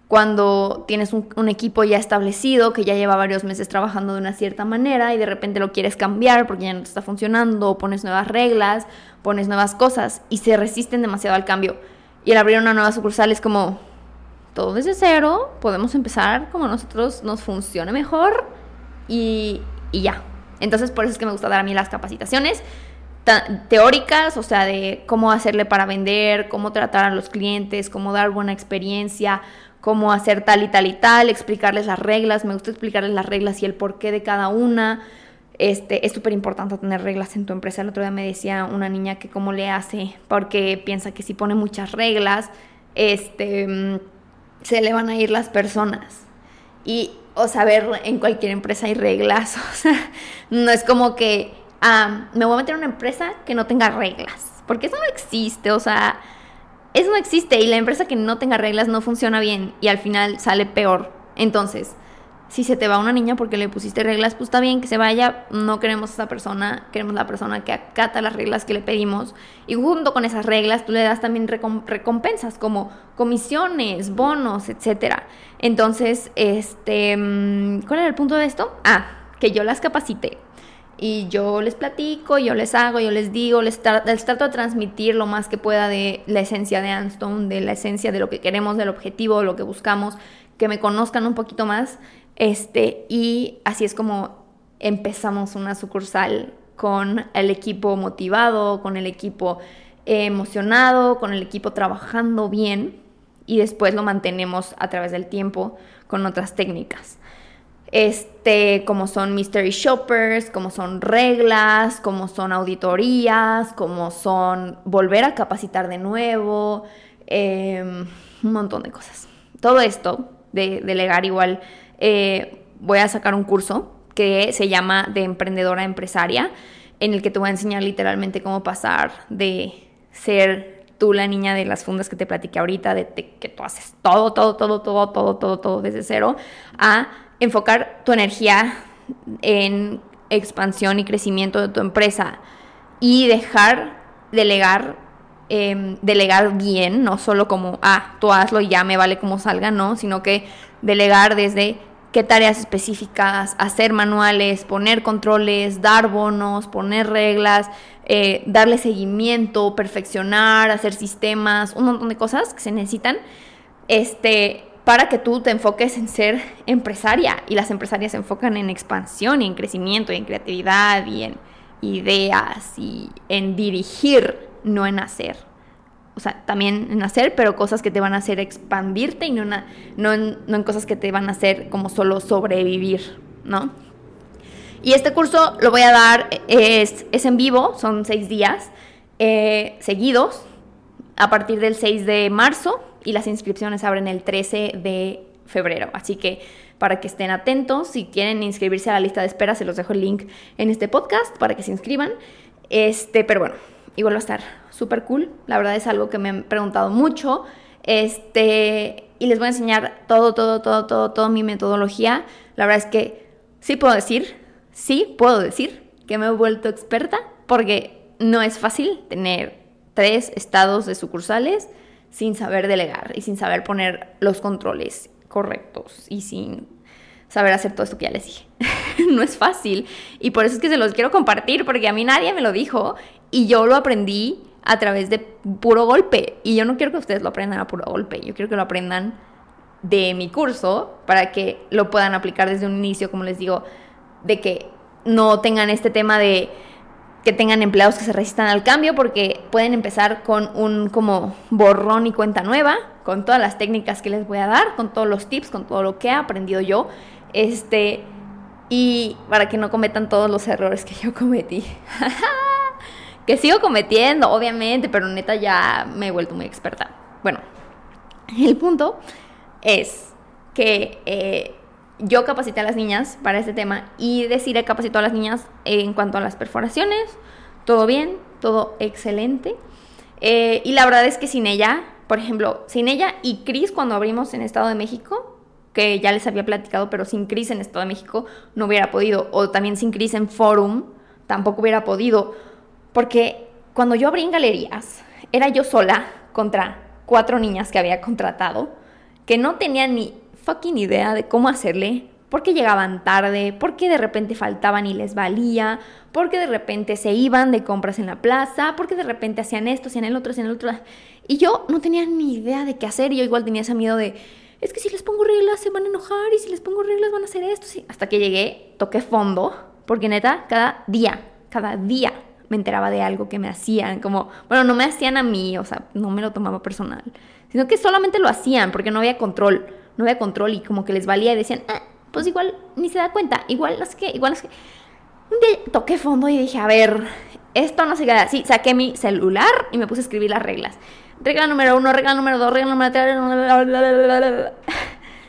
cuando tienes un, equipo ya establecido, que ya lleva varios meses trabajando de una cierta manera y de repente lo quieres cambiar porque ya no está funcionando, pones nuevas reglas, pones nuevas cosas y se resisten demasiado al cambio. Y el abrir una nueva sucursal es como todo desde cero, podemos empezar como nosotros nos funcione mejor y, y ya. Entonces por eso es que me gusta dar a mí las capacitaciones teóricas, o sea, de cómo hacerle para vender, cómo tratar a los clientes, cómo dar buena experiencia, cómo hacer tal y tal y tal, explicarles las reglas, me gusta explicarles las reglas y el porqué de cada una. Este, es súper importante tener reglas en tu empresa. El otro día me decía una niña que cómo le hace, porque piensa que si pone muchas reglas, este, mm, se le van a ir las personas. Y, o saber, en cualquier empresa hay reglas, o sea, no es como que ah, me voy a meter en una empresa que no tenga reglas, porque eso no existe, o sea, eso no existe y la empresa que no tenga reglas no funciona bien y al final sale peor. Entonces, si se te va una niña porque le pusiste reglas, pues está bien que se vaya, no queremos a esa persona, queremos la persona que acata las reglas que le pedimos y junto con esas reglas tú le das también recompensas como comisiones, bonos, etcétera. Entonces, este, mm, ¿cuál era el punto de esto? Ah, que yo las capacité y yo les platico, yo les hago, yo les digo, les, trato de transmitir lo más que pueda de la esencia de Anstone, de la esencia de lo que queremos, del objetivo, de lo que buscamos, que me conozcan un poquito más. Este, y así es como empezamos una sucursal con el equipo motivado, con el equipo emocionado, con el equipo trabajando bien y después lo mantenemos a través del tiempo con otras técnicas este, como son mystery shoppers, como son reglas, como son auditorías, como son volver a capacitar de nuevo, em, un montón de cosas. Todo esto de delegar igual, eh, voy a sacar un curso que se llama de emprendedora empresaria, en el que te voy a enseñar literalmente cómo pasar de ser tú la niña de las fundas que te platiqué ahorita, de, que tú haces todo, todo, todo, todo, todo, todo, todo desde cero, a enfocar tu energía en expansión y crecimiento de tu empresa y dejar delegar, em, delegar bien, no solo como, ah, tú hazlo y ya me vale como salga, no, sino que delegar desde qué tareas específicas, hacer manuales, poner controles, dar bonos, poner reglas, eh, darle seguimiento, perfeccionar, hacer sistemas, un montón de cosas que se necesitan. Este, para que tú te enfoques en ser empresaria y las empresarias se enfocan en expansión y en crecimiento y en creatividad y en ideas y en dirigir, no en hacer. O sea, también en hacer, pero cosas que te van a hacer expandirte y no, en, cosas que te van a hacer como solo sobrevivir, ¿no? Y este curso lo voy a dar, es, es en vivo, son seis días eh, seguidos, a partir del 6 de marzo y las inscripciones abren el 13 de febrero. Así que para que estén atentos, si quieren inscribirse a la lista de espera, se los dejo el link en este podcast para que se inscriban. Este, pero bueno, igual va a estar súper cool. La verdad es algo que me han preguntado mucho. Este, y les voy a enseñar todo, todo, todo, todo, toda mi metodología. La verdad es que sí puedo decir, sí puedo decir que me he vuelto experta porque no es fácil tener tres estados de sucursales sin saber delegar y sin saber poner los controles correctos y sin saber hacer todo esto que ya les dije. no es fácil. Y por eso es que se los quiero compartir porque a mí nadie me lo dijo y yo lo aprendí a través de puro golpe. Y yo no quiero que ustedes lo aprendan a puro golpe, yo quiero que lo aprendan de mi curso para que lo puedan aplicar desde un inicio, como les digo, de que no tengan este tema de que tengan empleados que se resistan al cambio porque pueden empezar con un como borrón y cuenta nueva, con todas las técnicas que les voy a dar, con todos los tips, con todo lo que he aprendido yo, este, y para que no cometan todos los errores que yo cometí. que sigo cometiendo, obviamente, pero neta ya me he vuelto muy experta. Bueno, el punto es que eh, yo capacité a las niñas para este tema y decidí capacitó a las niñas en cuanto a las perforaciones. Todo bien, todo excelente. Eh, y la verdad es que sin ella, por ejemplo, sin ella y Cris cuando abrimos en Estado de México, que ya les había platicado, pero sin Cris en Estado de México no hubiera podido, o también sin Cris en Forum tampoco hubiera podido, porque cuando yo abrí en galerías, era yo sola contra cuatro niñas que había contratado, que no tenían ni fucking idea de cómo hacerle, porque llegaban tarde, porque de repente faltaban y les valía, porque de repente se iban de compras en la plaza, porque de repente hacían esto, hacían el otro, hacían el otro. Y yo no tenía ni idea de qué hacer. Y yo igual tenía ese miedo de, es que si les pongo reglas se van a enojar y si les pongo reglas van a hacer esto. Sí. Hasta que llegué, toqué fondo, porque neta, cada día, cada día me enteraba de algo que me hacían, como, bueno, no me hacían a mí, o sea, no me lo tomaba personal, sino que solamente lo hacían porque no había control no había control y como que les valía y decían, ah, pues igual ni se da cuenta, igual no sé qué, igual no sé qué. Un toqué fondo y dije, a ver, esto no se queda así. Saqué mi celular y me puse a escribir las reglas. Regla número uno, regla número dos, regla número tres.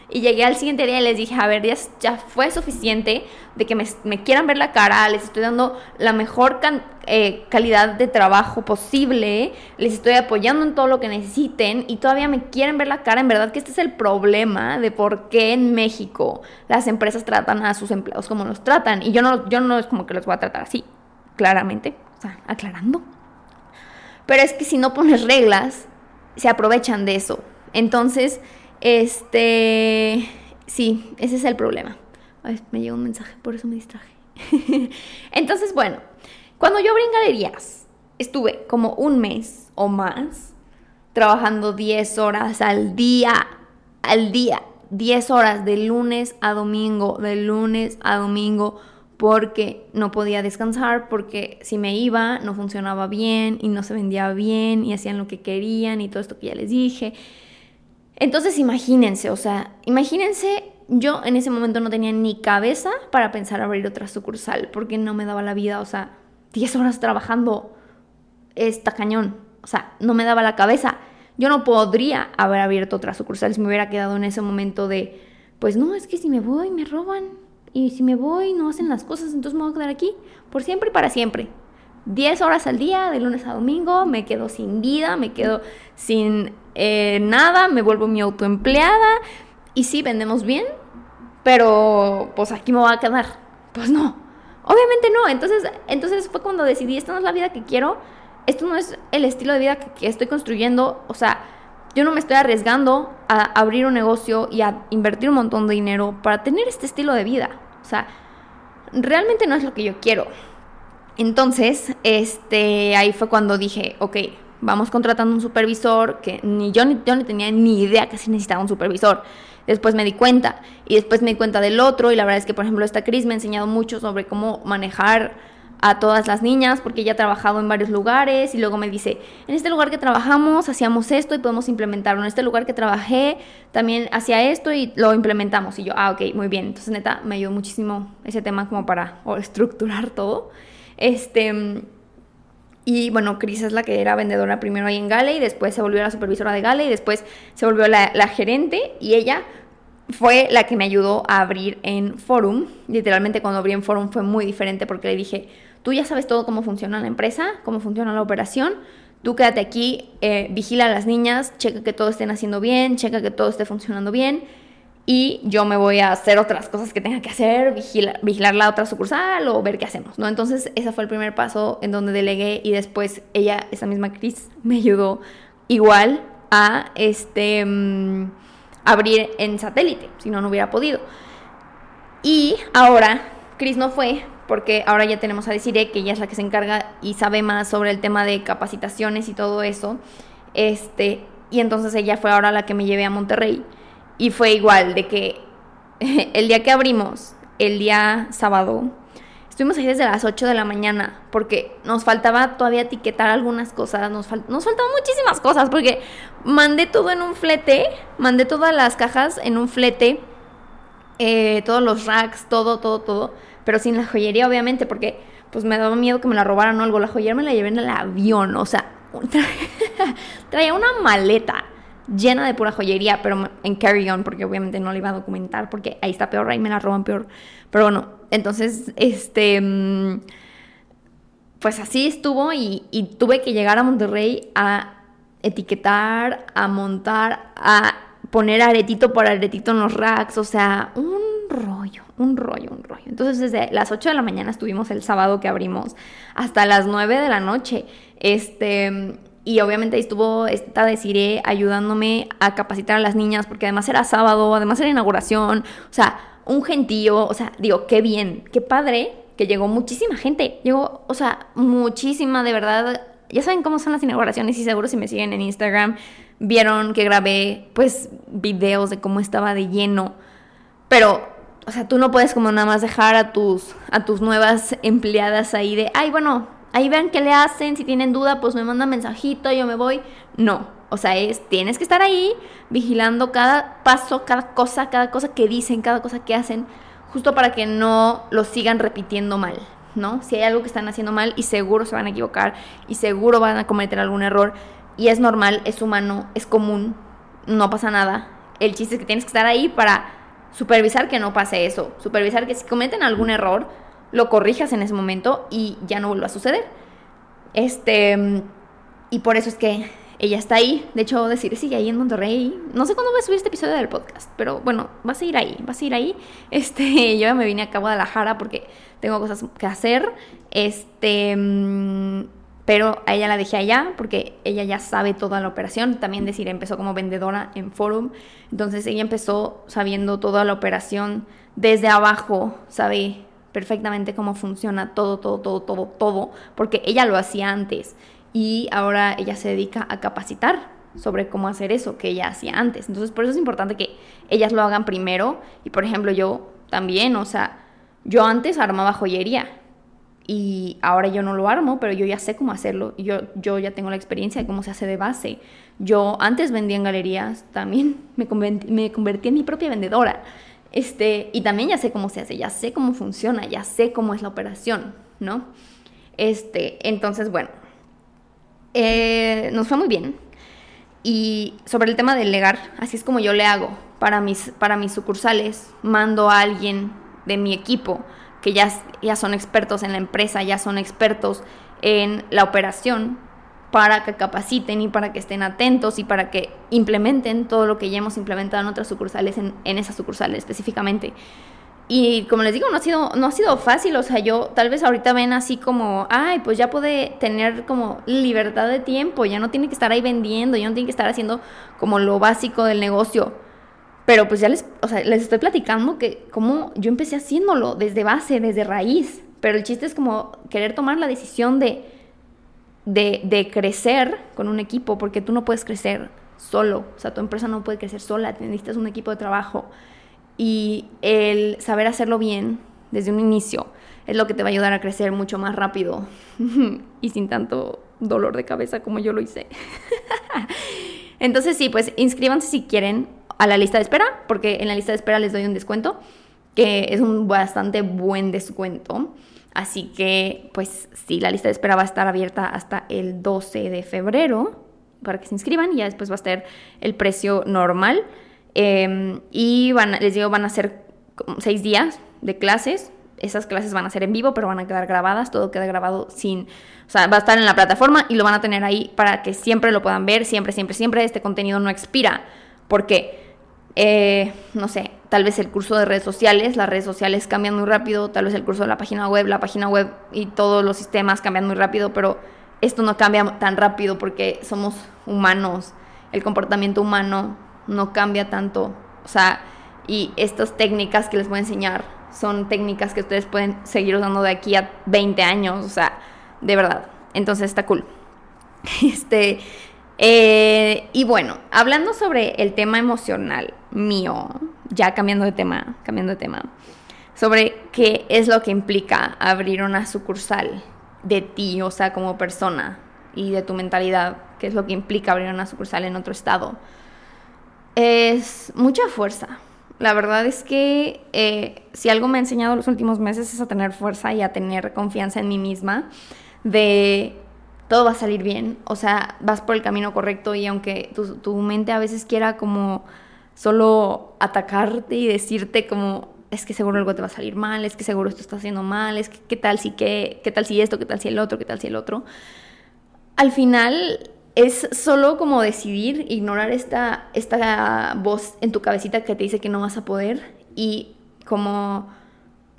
Y llegué al siguiente día y les dije, a ver, ya, fue suficiente de que me, quieran ver la cara, les estoy dando la mejor eh, calidad de trabajo posible, les estoy apoyando en todo lo que necesiten y todavía me quieren ver la cara. En verdad que este es el problema de por qué en México las empresas tratan a sus empleados como los tratan. Y yo no, yo no es como que los voy a tratar así, claramente, o sea, aclarando. Pero es que si no pones reglas, se aprovechan de eso. Entonces este, sí, ese es el problema. me llegó un mensaje, por eso me distraje. Entonces, bueno, cuando yo abrí en galerías, estuve como un mes o más trabajando 10 horas al día, al día, 10 horas de lunes a domingo, de lunes a domingo, porque no podía descansar, porque si me iba no funcionaba bien y no se vendía bien y hacían lo que querían y todo esto que ya les dije. Entonces imagínense, o sea, imagínense, yo en ese momento no tenía ni cabeza para pensar abrir otra sucursal, porque no me daba la vida, o sea, 10 horas trabajando está cañón, o sea, no me daba la cabeza. Yo no podría haber abierto otra sucursal si me hubiera quedado en ese momento de, pues no, es que si me voy me roban, y si me voy no hacen las cosas, entonces me voy a quedar aquí por siempre y para siempre. 10 horas al día, de lunes a domingo, me quedo sin vida, me quedo sin eh, nada, me vuelvo mi autoempleada y sí, vendemos bien, pero pues aquí me voy a quedar. Pues no, obviamente no. Entonces, entonces fue cuando decidí, esta no es la vida que quiero, esto no es el estilo de vida que, estoy construyendo, o sea, yo no me estoy arriesgando a abrir un negocio y a invertir un montón de dinero para tener este estilo de vida. O sea, realmente no es lo que yo quiero. Entonces, este, ahí fue cuando dije, ok, vamos contratando un supervisor, que ni yo ni, yo ni tenía ni idea que sí necesitaba un supervisor. Después me di cuenta y después me di cuenta del otro y la verdad es que, por ejemplo, esta Cris me ha enseñado mucho sobre cómo manejar a todas las niñas porque ella ha trabajado en varios lugares y luego me dice, en este lugar que trabajamos hacíamos esto y podemos implementarlo, en este lugar que trabajé también hacía esto y lo implementamos y yo, ah, ok, muy bien, entonces neta me ayudó muchísimo ese tema como para estructurar todo. Este, y bueno, Cris es la que era vendedora primero ahí en Gale y después se volvió la supervisora de Gale y después se volvió la, gerente y ella fue la que me ayudó a abrir en Forum. Literalmente cuando abrí en Forum fue muy diferente porque le dije, tú ya sabes todo cómo funciona la empresa, cómo funciona la operación, tú quédate aquí, eh, vigila a las niñas, checa que todo estén haciendo bien, checa que todo esté funcionando bien y yo me voy a hacer otras cosas que tenga que hacer, vigilar, la otra sucursal o ver qué hacemos, ¿no? Entonces, ese fue el primer paso en donde delegué y después ella, esa misma Cris, me ayudó igual a este mm, abrir en satélite, si no, no hubiera podido. Y ahora, Cris no fue, porque ahora ya tenemos a Desiree, que ella es la que se encarga y sabe más sobre el tema de capacitaciones y todo eso. Este, y entonces ella fue ahora la que me llevé a Monterrey. Y fue igual, de que el día que abrimos, el día sábado, Estuvimos ahí desde las 8 de la mañana porque nos faltaba todavía etiquetar algunas cosas, nos, nos faltaban muchísimas cosas porque mandé todo en un flete, mandé todas las cajas en un flete, eh, todos los racks, todo, todo, todo, pero sin la joyería obviamente porque pues me daba miedo que me la robaran o algo. La joyería me la llevé en el avión, o sea, traía una maleta llena de pura joyería, pero en carry-on, porque obviamente no le iba a documentar, porque ahí está peor, ahí me la roban peor. Pero bueno, entonces, este, mm, pues así estuvo y, tuve que llegar a Monterrey a etiquetar, a montar, a poner aretito por aretito en los racks, o sea, un rollo, un rollo, un rollo. Entonces desde las 8 de la mañana estuvimos el sábado que abrimos hasta las 9 de la noche. Este, y obviamente ahí estuvo esta de ayudándome a capacitar a las niñas, porque además era sábado, además era inauguración, o sea, un gentío, o sea, digo, qué bien, qué padre que llegó muchísima gente, llegó, o sea, muchísima, de verdad. Ya saben cómo son las inauguraciones y seguro si me siguen en Instagram vieron que grabé pues videos de cómo estaba de lleno. Pero, o sea, tú no puedes como nada más dejar a tus, a tus nuevas empleadas ahí de, ay, bueno, ahí vean qué le hacen, si tienen duda, pues me mandan mensajito, yo me voy. No, o sea, es, tienes que estar ahí vigilando cada paso, cada cosa, cada cosa que dicen, cada cosa que hacen, justo para que no lo sigan repitiendo mal, ¿no? Si hay algo que están haciendo mal y seguro se van a equivocar y seguro van a cometer algún error y es normal, es humano, es común, no pasa nada. El chiste es que tienes que estar ahí para supervisar que no pase eso, supervisar que si cometen algún error, lo corrijas en ese momento y ya no vuelva a suceder. Este, y por eso es que ella está ahí. De hecho, decir, sigue ahí en Monterrey. No sé cuándo voy a subir este episodio del podcast, pero bueno, vas a ir ahí, vas a ir ahí. Este, yo ya me vine a Guadalajara porque tengo cosas que hacer. Este, mm, pero a ella la dejé allá porque ella ya sabe toda la operación. También decir, empezó como vendedora en Forum. Entonces ella empezó sabiendo toda la operación desde abajo, sabe perfectamente cómo funciona todo, todo, todo, todo, todo, porque ella lo hacía antes y ahora ella se dedica a capacitar sobre cómo hacer eso que ella hacía antes. Entonces, por eso es importante que ellas lo hagan primero y, por ejemplo, yo también, o sea, yo antes armaba joyería y ahora yo no lo armo, pero yo ya sé cómo hacerlo. Yo, yo ya tengo la experiencia de cómo se hace de base. Yo antes vendía en galerías, también me me convertí en mi propia vendedora. Este, y también ya sé cómo se hace, ya sé cómo funciona, ya sé cómo es la operación, ¿no? Este, entonces, bueno, eh, nos fue muy bien. Y sobre el tema de delegar, así es como yo le hago para mis, para mis sucursales. Mando a alguien de mi equipo que ya, ya son expertos en la empresa, ya son expertos en la operación para que capaciten y para que estén atentos y para que implementen todo lo que ya hemos implementado en otras sucursales, en, en esas sucursales específicamente. Y como les digo, no ha sido, no ha sido fácil, o sea, yo tal vez ahorita ven así como, ay, pues ya puede tener como libertad de tiempo, ya no tiene que estar ahí vendiendo, ya no tiene que estar haciendo como lo básico del negocio. Pero pues ya les, o sea, les estoy platicando que como yo empecé haciéndolo desde base, desde raíz. Pero el chiste es como querer tomar la decisión de, de, crecer con un equipo, porque tú no puedes crecer solo, o sea, tu empresa no puede crecer sola, necesitas un equipo de trabajo. Y el saber hacerlo bien desde un inicio es lo que te va a ayudar a crecer mucho más rápido y sin tanto dolor de cabeza como yo lo hice. Entonces sí, pues inscríbanse si quieren a la lista de espera, porque en la lista de espera les doy un descuento, que es un bastante buen descuento. Así que, pues sí, la lista de espera va a estar abierta hasta el 12 de febrero para que se inscriban y ya después va a estar el precio normal. Em, y van, les digo, van a ser seis días de clases. Esas clases van a ser en vivo, pero van a quedar grabadas. Todo queda grabado sin. O sea, va a estar en la plataforma y lo van a tener ahí para que siempre lo puedan ver. Siempre, siempre, siempre. Este contenido no expira. Porque eh, no sé, tal vez el curso de redes sociales, las redes sociales cambian muy rápido, tal vez el curso de la página web, la página web y todos los sistemas cambian muy rápido, pero esto no cambia tan rápido porque somos humanos, el comportamiento humano no cambia tanto, o sea, y estas técnicas que les voy a enseñar son técnicas que ustedes pueden seguir usando de aquí a 20 años, o sea, de verdad. Entonces está cool. Este, eh, y bueno, hablando sobre el tema emocional mío, ya cambiando de tema, cambiando de tema. sobre qué es lo que implica abrir una sucursal de ti, o sea, como persona y de tu mentalidad, qué es lo que implica abrir una sucursal en otro estado. Es mucha fuerza. La verdad es que eh, si algo me ha enseñado los últimos meses es a tener fuerza y a tener confianza en mí misma de todo va a salir bien, o sea, vas por el camino correcto y aunque tu, tu mente a veces quiera como solo atacarte y decirte como es que seguro algo te va a salir mal, es que seguro esto está haciendo mal, es que qué tal si qué, qué tal si esto, qué tal si el otro, qué tal si el otro. Al final es solo como decidir ignorar esta, esta voz en tu cabecita que te dice que no vas a poder y como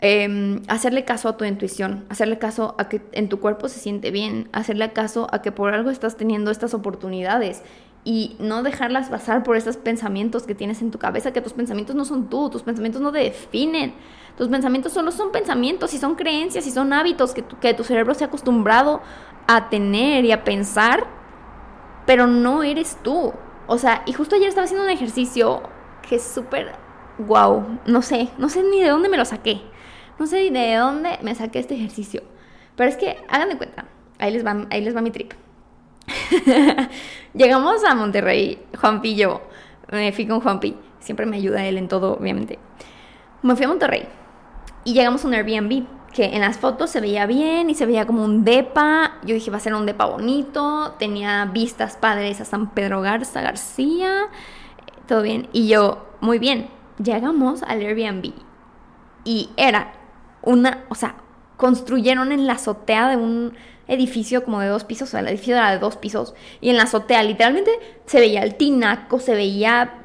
em, hacerle caso a tu intuición, hacerle caso a que en tu cuerpo se siente bien, hacerle caso a que por algo estás teniendo estas oportunidades y no dejarlas pasar por esos pensamientos que tienes en tu cabeza, que tus pensamientos no son tú, tus pensamientos no te definen. Tus pensamientos solo son pensamientos y son creencias y son hábitos que tu, que tu cerebro se ha acostumbrado a tener y a pensar, pero no eres tú. O sea, y justo ayer estaba haciendo un ejercicio que es súper wow, no sé, no sé ni de dónde me lo saqué. No sé de dónde me saqué este ejercicio. Pero es que, hagan de cuenta, ahí les va, ahí les va mi trip. Llegamos a Monterrey, Juanpi y yo. Me fui con Juanpi. Siempre me ayuda él en todo, obviamente. Me fui a Monterrey. Y llegamos a un Airbnb. Que en las fotos se veía bien y se veía como un depa. Yo dije, va a ser un depa bonito. Tenía vistas padres a San Pedro Garza García. Todo bien. Y yo, muy bien. Llegamos al Airbnb. Y era una, o sea, construyeron en la azotea de un edificio como de dos pisos, o sea, el edificio era de dos pisos, y en la azotea literalmente se veía el tinaco, se veía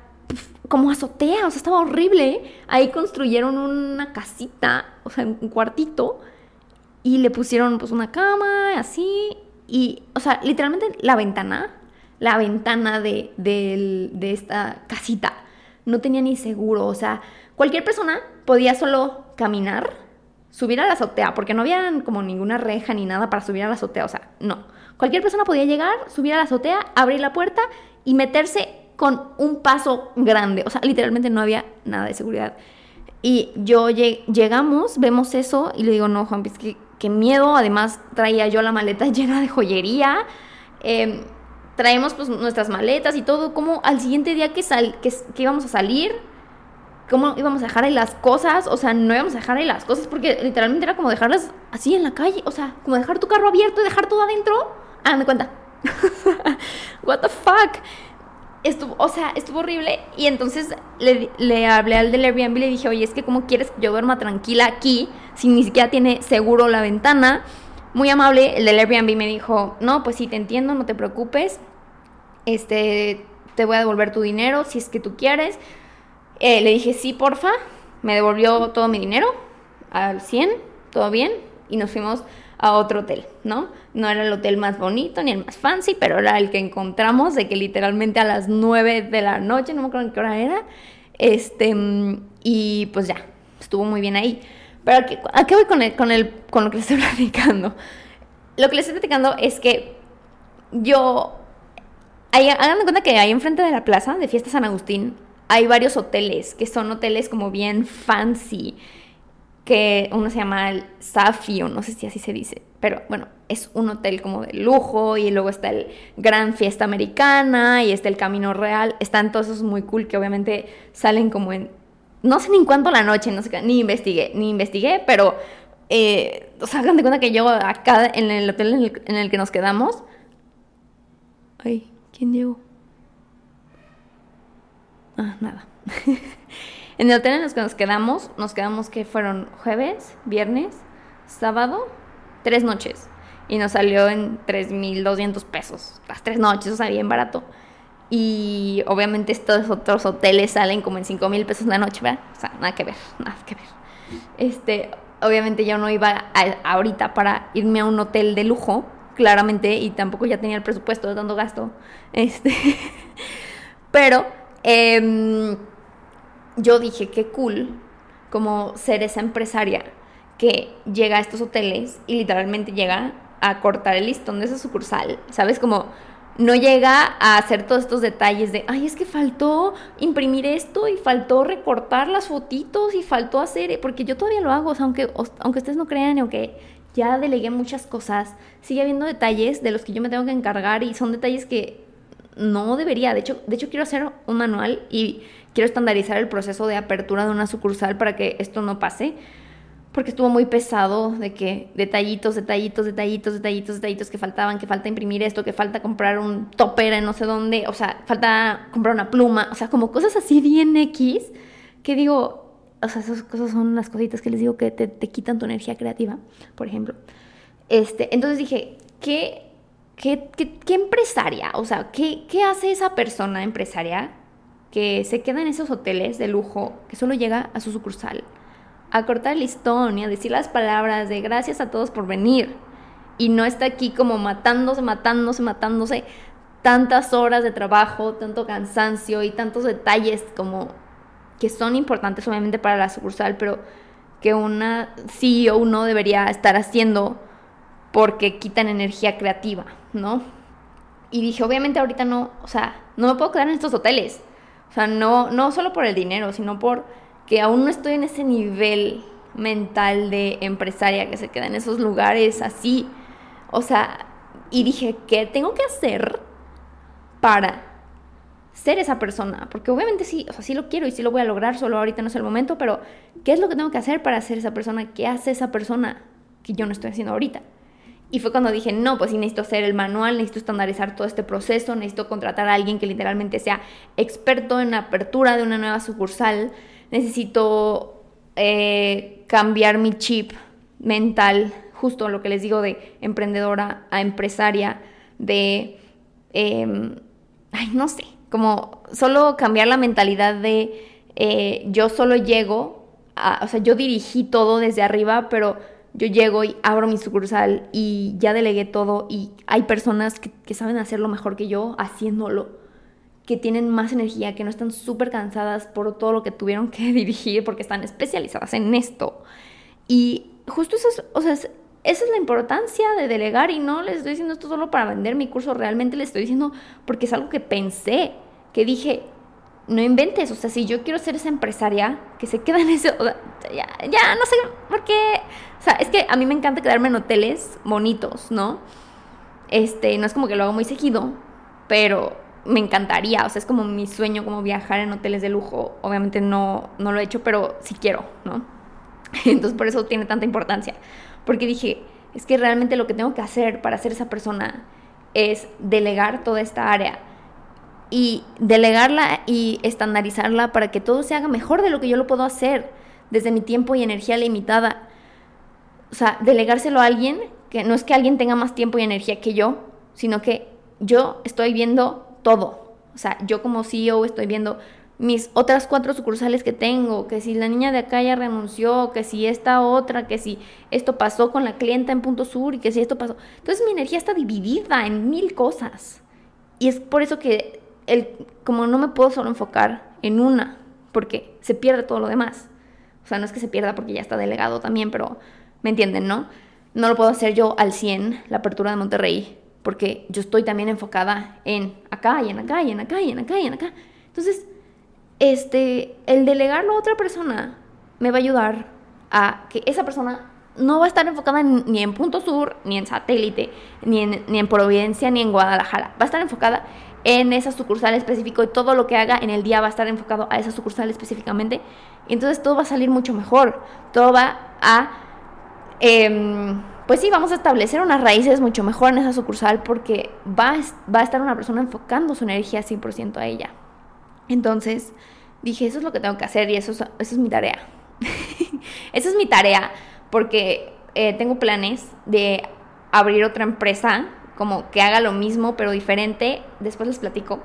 como azotea, o sea, estaba horrible. Ahí construyeron una casita, o sea, un cuartito, y le pusieron pues una cama, así, y, o sea, literalmente la ventana, la ventana de, de esta casita, no tenía ni seguro, o sea, cualquier persona podía solo caminar subir a la azotea, porque no había como ninguna reja ni nada para subir a la azotea, o sea, no. Cualquier persona podía llegar, subir a la azotea, abrir la puerta y meterse con un paso grande, o sea, literalmente no había nada de seguridad. Y yo llegamos, vemos eso y le digo, no, Juan, es que qué miedo, además traía yo la maleta llena de joyería. Em, traemos pues nuestras maletas y todo, como al siguiente día que, sal, que, que íbamos a salir, cómo íbamos a dejar ahí las cosas, o sea, no íbamos a dejar ahí las cosas porque literalmente era como dejarlas así en la calle, o sea, como dejar tu carro abierto y dejar todo adentro. Háganme cuenta. What the fuck? Estuvo, o sea, estuvo horrible y entonces le, le hablé al del Airbnb y le dije, oye, es que cómo quieres que yo duerma tranquila aquí si ni siquiera tiene seguro la ventana. Muy amable, el del Airbnb me dijo, no, pues sí, te entiendo, no te preocupes. Este, te voy a devolver tu dinero si es que tú quieres eh, le dije, sí, porfa. Me devolvió todo mi dinero al 100, todo bien. Y nos fuimos a otro hotel, ¿no? No era el hotel más bonito ni el más fancy, pero era el que encontramos, de que literalmente a las 9 de la noche, no me acuerdo en qué hora era. Este, y pues ya, estuvo muy bien ahí. Pero ¿a qué voy con, el, con, el, con lo que les estoy platicando? Lo que les estoy platicando es que yo. hagan de cuenta que ahí enfrente de la plaza de Fiesta San Agustín hay varios hoteles que son hoteles como bien fancy, que uno se llama el Safio, no sé si así se dice, pero bueno, es un hotel como de lujo y luego está el Gran Fiesta Americana y está el Camino Real, están todos esos muy cool que obviamente salen como en, no sé ni en cuánto la noche, no sé, ni investigué, ni investigué, pero, eh, o sea, hagan de cuenta que yo acá en el hotel en el, en el que nos quedamos, ay, ¿quién llegó? Ah, nada. en el hotel en el que nos quedamos, nos quedamos que fueron jueves, viernes, sábado, tres noches. Y nos salió en 3.200 pesos. Las tres noches, o sea, bien barato. Y obviamente estos otros hoteles salen como en 5 mil pesos la noche, ¿verdad? O sea, nada que ver, nada que ver. Este, obviamente yo no iba ahorita para irme a un hotel de lujo, claramente, y tampoco ya tenía el presupuesto de tanto gasto. Este, pero Em, yo dije, qué cool como ser esa empresaria que llega a estos hoteles y literalmente llega a cortar el listón de esa sucursal, ¿sabes? Como no llega a hacer todos estos detalles de, ay, es que faltó imprimir esto y faltó recortar las fotitos y faltó hacer, porque yo todavía lo hago, aunque, aunque ustedes no crean, aunque ya delegué muchas cosas, sigue habiendo detalles de los que yo me tengo que encargar y son detalles que no debería, de hecho, de hecho quiero hacer un manual y quiero estandarizar el proceso de apertura de una sucursal para que esto no pase porque estuvo muy pesado de que detallitos, detallitos, detallitos, detallitos, detallitos que faltaban, que falta imprimir esto, que falta comprar un topper en no sé dónde, o sea, falta comprar una pluma, o sea, como cosas así bien X, que digo, o sea, esas cosas son las cositas que les digo que te, quitan tu energía creativa, por ejemplo. Este, entonces dije, ¿qué, qué, qué, empresaria? O sea, ¿qué, ¿qué hace esa persona empresaria que se queda en esos hoteles de lujo, que solo llega a su sucursal? a cortar el listón y a decir las palabras de gracias a todos por venir. Y no está aquí como matándose, matándose, matándose tantas horas de trabajo, tanto cansancio y tantos detalles como que son importantes obviamente para la sucursal, pero que una CEO no debería estar haciendo porque quitan energía creativa, ¿no? Y dije, obviamente ahorita no, o sea, no me puedo quedar en estos hoteles. O sea, no, no solo por el dinero, sino por que aún no estoy en ese nivel mental de empresaria que se queda en esos lugares así. O sea, y dije, ¿qué tengo que hacer para ser esa persona? Porque obviamente sí, o sea, sí lo quiero y sí lo voy a lograr, solo ahorita no es el momento, pero ¿qué es lo que tengo que hacer para ser esa persona? ¿Qué hace esa persona que yo no estoy haciendo ahorita? Y fue cuando dije, no, pues sí necesito hacer el manual, necesito estandarizar todo este proceso, necesito contratar a alguien que literalmente sea experto en la apertura de una nueva sucursal, necesito eh, cambiar mi chip mental, justo lo que les digo de emprendedora a empresaria, de, em, ay, no sé, como solo cambiar la mentalidad de eh, yo solo llego, o sea, yo dirigí todo desde arriba, pero yo llego y abro mi sucursal y ya delegué todo y hay personas que, que saben hacerlo mejor que yo haciéndolo que tienen más energía, que no están súper cansadas por todo lo que tuvieron que dirigir porque están especializadas en esto. Y justo eso es, o sea, esa es la importancia de delegar y no les estoy diciendo esto solo para vender mi curso, realmente les estoy diciendo porque es algo que pensé, que dije, no inventes, o sea, si yo quiero ser esa empresaria que se queda en ese, ya, ya no sé por qué, o sea, es que a mí me encanta quedarme en hoteles bonitos, ¿no? Este, no es como que lo hago muy seguido, pero me encantaría, o sea, es como mi sueño como viajar en hoteles de lujo. Obviamente no, no lo he hecho, pero sí quiero, ¿no? Entonces por eso tiene tanta importancia. Porque dije, es que realmente lo que tengo que hacer para ser esa persona es delegar toda esta área y delegarla y estandarizarla para que todo se haga mejor de lo que yo lo puedo hacer desde mi tiempo y energía limitada. O sea, delegárselo a alguien, que no es que alguien tenga más tiempo y energía que yo, sino que yo estoy viendo todo. O sea, yo como CEO estoy viendo mis otras cuatro sucursales que tengo, que si la niña de acá ya renunció, que si esta otra, que si esto pasó con la clienta en Punto Sur y que si esto pasó. Entonces mi energía está dividida en mil cosas. Y es por eso que el, como no me puedo solo enfocar en una, porque se pierde todo lo demás. O sea, no es que se pierda porque ya está delegado también, pero me entienden, ¿no? No lo puedo hacer yo al 100, la apertura de Monterrey, porque yo estoy también enfocada en acá y en acá y en acá y en acá y en acá. Entonces, este, el delegarlo a otra persona me va a ayudar a que esa persona no va a estar enfocada ni en Punto Sur, ni en Satélite, ni en, ni en Providencia, ni en Guadalajara. Va a estar enfocada en esa sucursal específico y todo lo que haga en el día va a estar enfocado a esa sucursal específicamente. Entonces todo va a salir mucho mejor. Todo va a... Em, pues sí, vamos a establecer unas raíces mucho mejor en esa sucursal porque va, va a estar una persona enfocando su energía 100% a ella. Entonces dije, eso es lo que tengo que hacer y eso es, mi tarea. Esa es mi tarea porque eh, tengo planes de abrir otra empresa como que haga lo mismo pero diferente. Después les platico.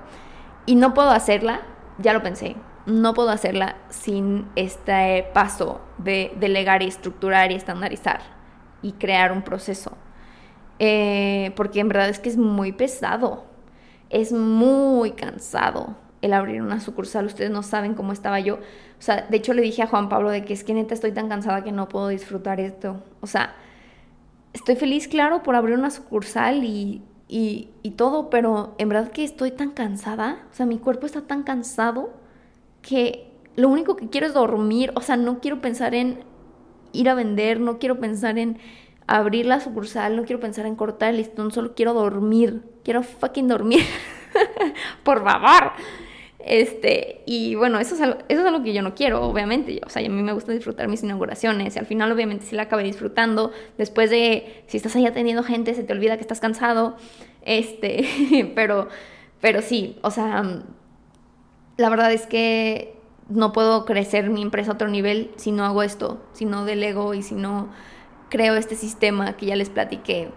Y no puedo hacerla, ya lo pensé, no puedo hacerla sin este paso de delegar y estructurar y estandarizar y crear un proceso. Eh, porque en verdad es que es muy pesado, es muy cansado el abrir una sucursal. Ustedes no saben cómo estaba yo. O sea, de hecho le dije a Juan Pablo de que es que neta estoy tan cansada que no puedo disfrutar esto. O sea, estoy feliz, claro, por abrir una sucursal y y, y todo, pero en verdad que estoy tan cansada, o sea, mi cuerpo está tan cansado que lo único que quiero es dormir, o sea, no quiero pensar en ir a vender, no quiero pensar en abrir la sucursal, no quiero pensar en cortar el listón, solo quiero dormir, quiero fucking dormir, por favor. Este, y bueno, eso es, algo, eso es algo que yo no quiero, obviamente. O sea, a mí me gusta disfrutar mis inauguraciones. Y al final, obviamente, sí la acabé disfrutando. Después de, si estás ahí atendiendo gente, se te olvida que estás cansado. Este, pero, pero sí, o sea, la verdad es que no puedo crecer mi empresa a otro nivel si no hago esto, si no delego y si no creo este sistema que ya les platiqué.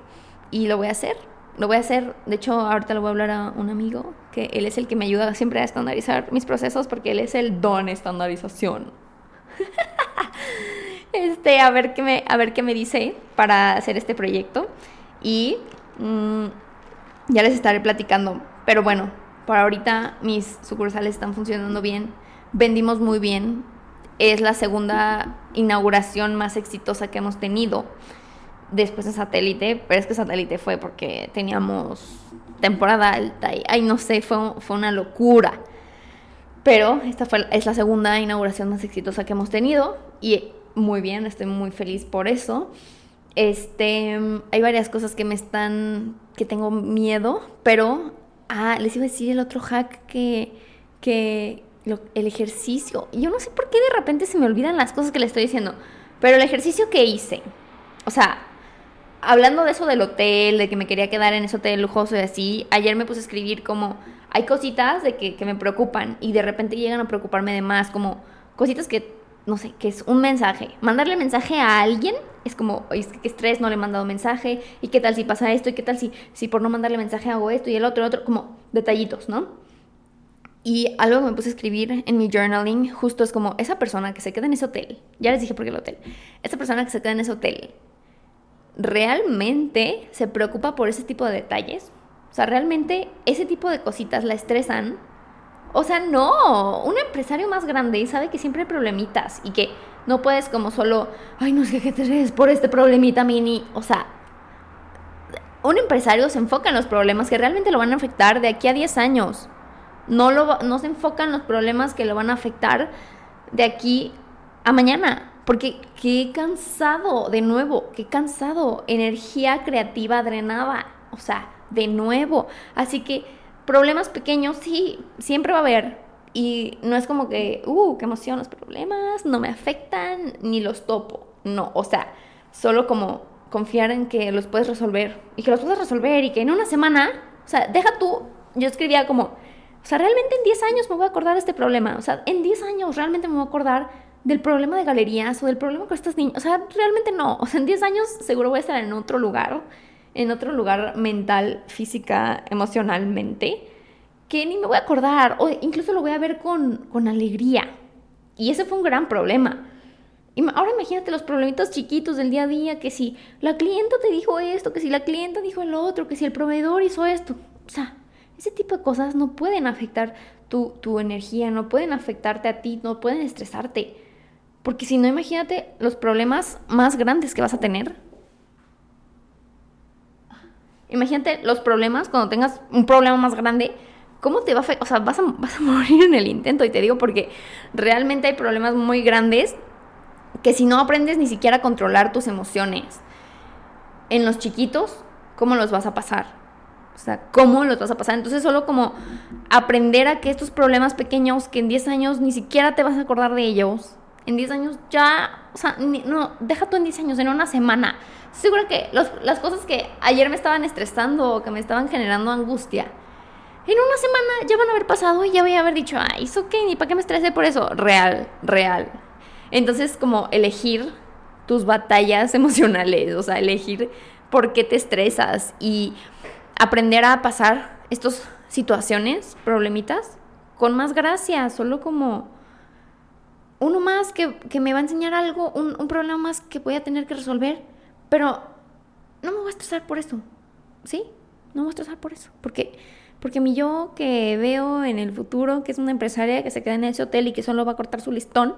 Y lo voy a hacer, lo voy a hacer. De hecho, ahorita le voy a hablar a un amigo que él es el que me ayuda siempre a estandarizar mis procesos porque él es el don estandarización. este, a ver qué me, a ver qué me dice para hacer este proyecto y mm, ya les estaré platicando. Pero bueno, por ahorita mis sucursales están funcionando bien vendimos muy bien. Es la segunda inauguración más exitosa que hemos tenido después de satélite, pero es que satélite fue porque teníamos temporada alta y, ay, no sé, fue, fue una locura. Pero esta fue, es la segunda inauguración más exitosa que hemos tenido y muy bien, estoy muy feliz por eso. Este, hay varias cosas que me están, que tengo miedo, pero, ah, les iba a decir el otro hack que, que, el ejercicio. Yo no sé por qué de repente se me olvidan las cosas que le estoy diciendo, pero el ejercicio que hice, o sea, hablando de eso del hotel, de que me quería quedar en ese hotel lujoso y así, ayer me puse a escribir como, hay cositas de que, me preocupan y de repente llegan a preocuparme de más, como cositas que, no sé, que es un mensaje. Mandarle mensaje a alguien es como, es que estrés, no le he mandado mensaje, y qué tal si pasa esto, y qué tal si, si por no mandarle mensaje hago esto y el otro, el otro, como detallitos, ¿no? Y algo que me puse a escribir en mi journaling justo es como esa persona que se queda en ese hotel, ya les dije por qué el hotel, esa persona que se queda en ese hotel, ¿realmente se preocupa por ese tipo de detalles? O sea, ¿realmente ese tipo de cositas la estresan? O sea, no, un empresario más grande sabe que siempre hay problemitas y que no puedes como solo, ay, no sé qué te es por este problemita mini. O sea, un empresario se enfoca en los problemas que realmente lo van a afectar de aquí a 10 años no, lo, no se enfocan los problemas que lo van a afectar de aquí a mañana. Porque qué cansado, de nuevo, qué cansado, energía creativa drenada, o sea, de nuevo. Así que problemas pequeños sí, siempre va a haber. Y no es como que, uh, qué emoción, los problemas no me afectan ni los topo. No, o sea, solo como confiar en que los puedes resolver y que los puedes resolver y que en una semana, o sea, deja tú, yo escribía como, o sea, realmente en 10 años me voy a acordar de este problema. O sea, en 10 años realmente me voy a acordar del problema de galerías o del problema con estas niñas. O sea, realmente no. O sea, en 10 años seguro voy a estar en otro lugar, en otro lugar mental, física, emocionalmente, que ni me voy a acordar. O incluso lo voy a ver con, con alegría. Y ese fue un gran problema. Y ahora imagínate los problemitos chiquitos del día a día, que si la clienta te dijo esto, que si la clienta dijo el otro, que si el proveedor hizo esto. O sea, ese tipo de cosas no pueden afectar tu, tu energía, no pueden afectarte a ti, no pueden estresarte. Porque si no, imagínate los problemas más grandes que vas a tener. Imagínate los problemas cuando tengas un problema más grande. ¿Cómo te va a afectar? O sea, vas a, morir en el intento. Y te digo porque realmente hay problemas muy grandes que si no aprendes ni siquiera a controlar tus emociones en los chiquitos, ¿cómo los vas a pasar? O sea, ¿cómo los vas a pasar? Entonces, solo como aprender a que estos problemas pequeños, que en 10 años ni siquiera te vas a acordar de ellos, en 10 años ya, o sea, no, deja tú en 10 años, en una semana. Seguro que las cosas que ayer me estaban estresando o que me estaban generando angustia, en una semana ya van a haber pasado y ya voy a haber dicho, ay, ¿eso qué? ¿Ni para qué me estresé por eso? Real, real. Entonces, como elegir tus batallas emocionales, o sea, elegir por qué te estresas y aprender a pasar estas situaciones, problemitas, con más gracia, solo como uno más que, me va a enseñar algo, un, un, problema más que voy a tener que resolver, pero no me voy a estresar por eso, ¿sí? No me voy a estresar por eso, porque, porque mi yo que veo en el futuro, que es una empresaria que se queda en ese hotel y que solo va a cortar su listón,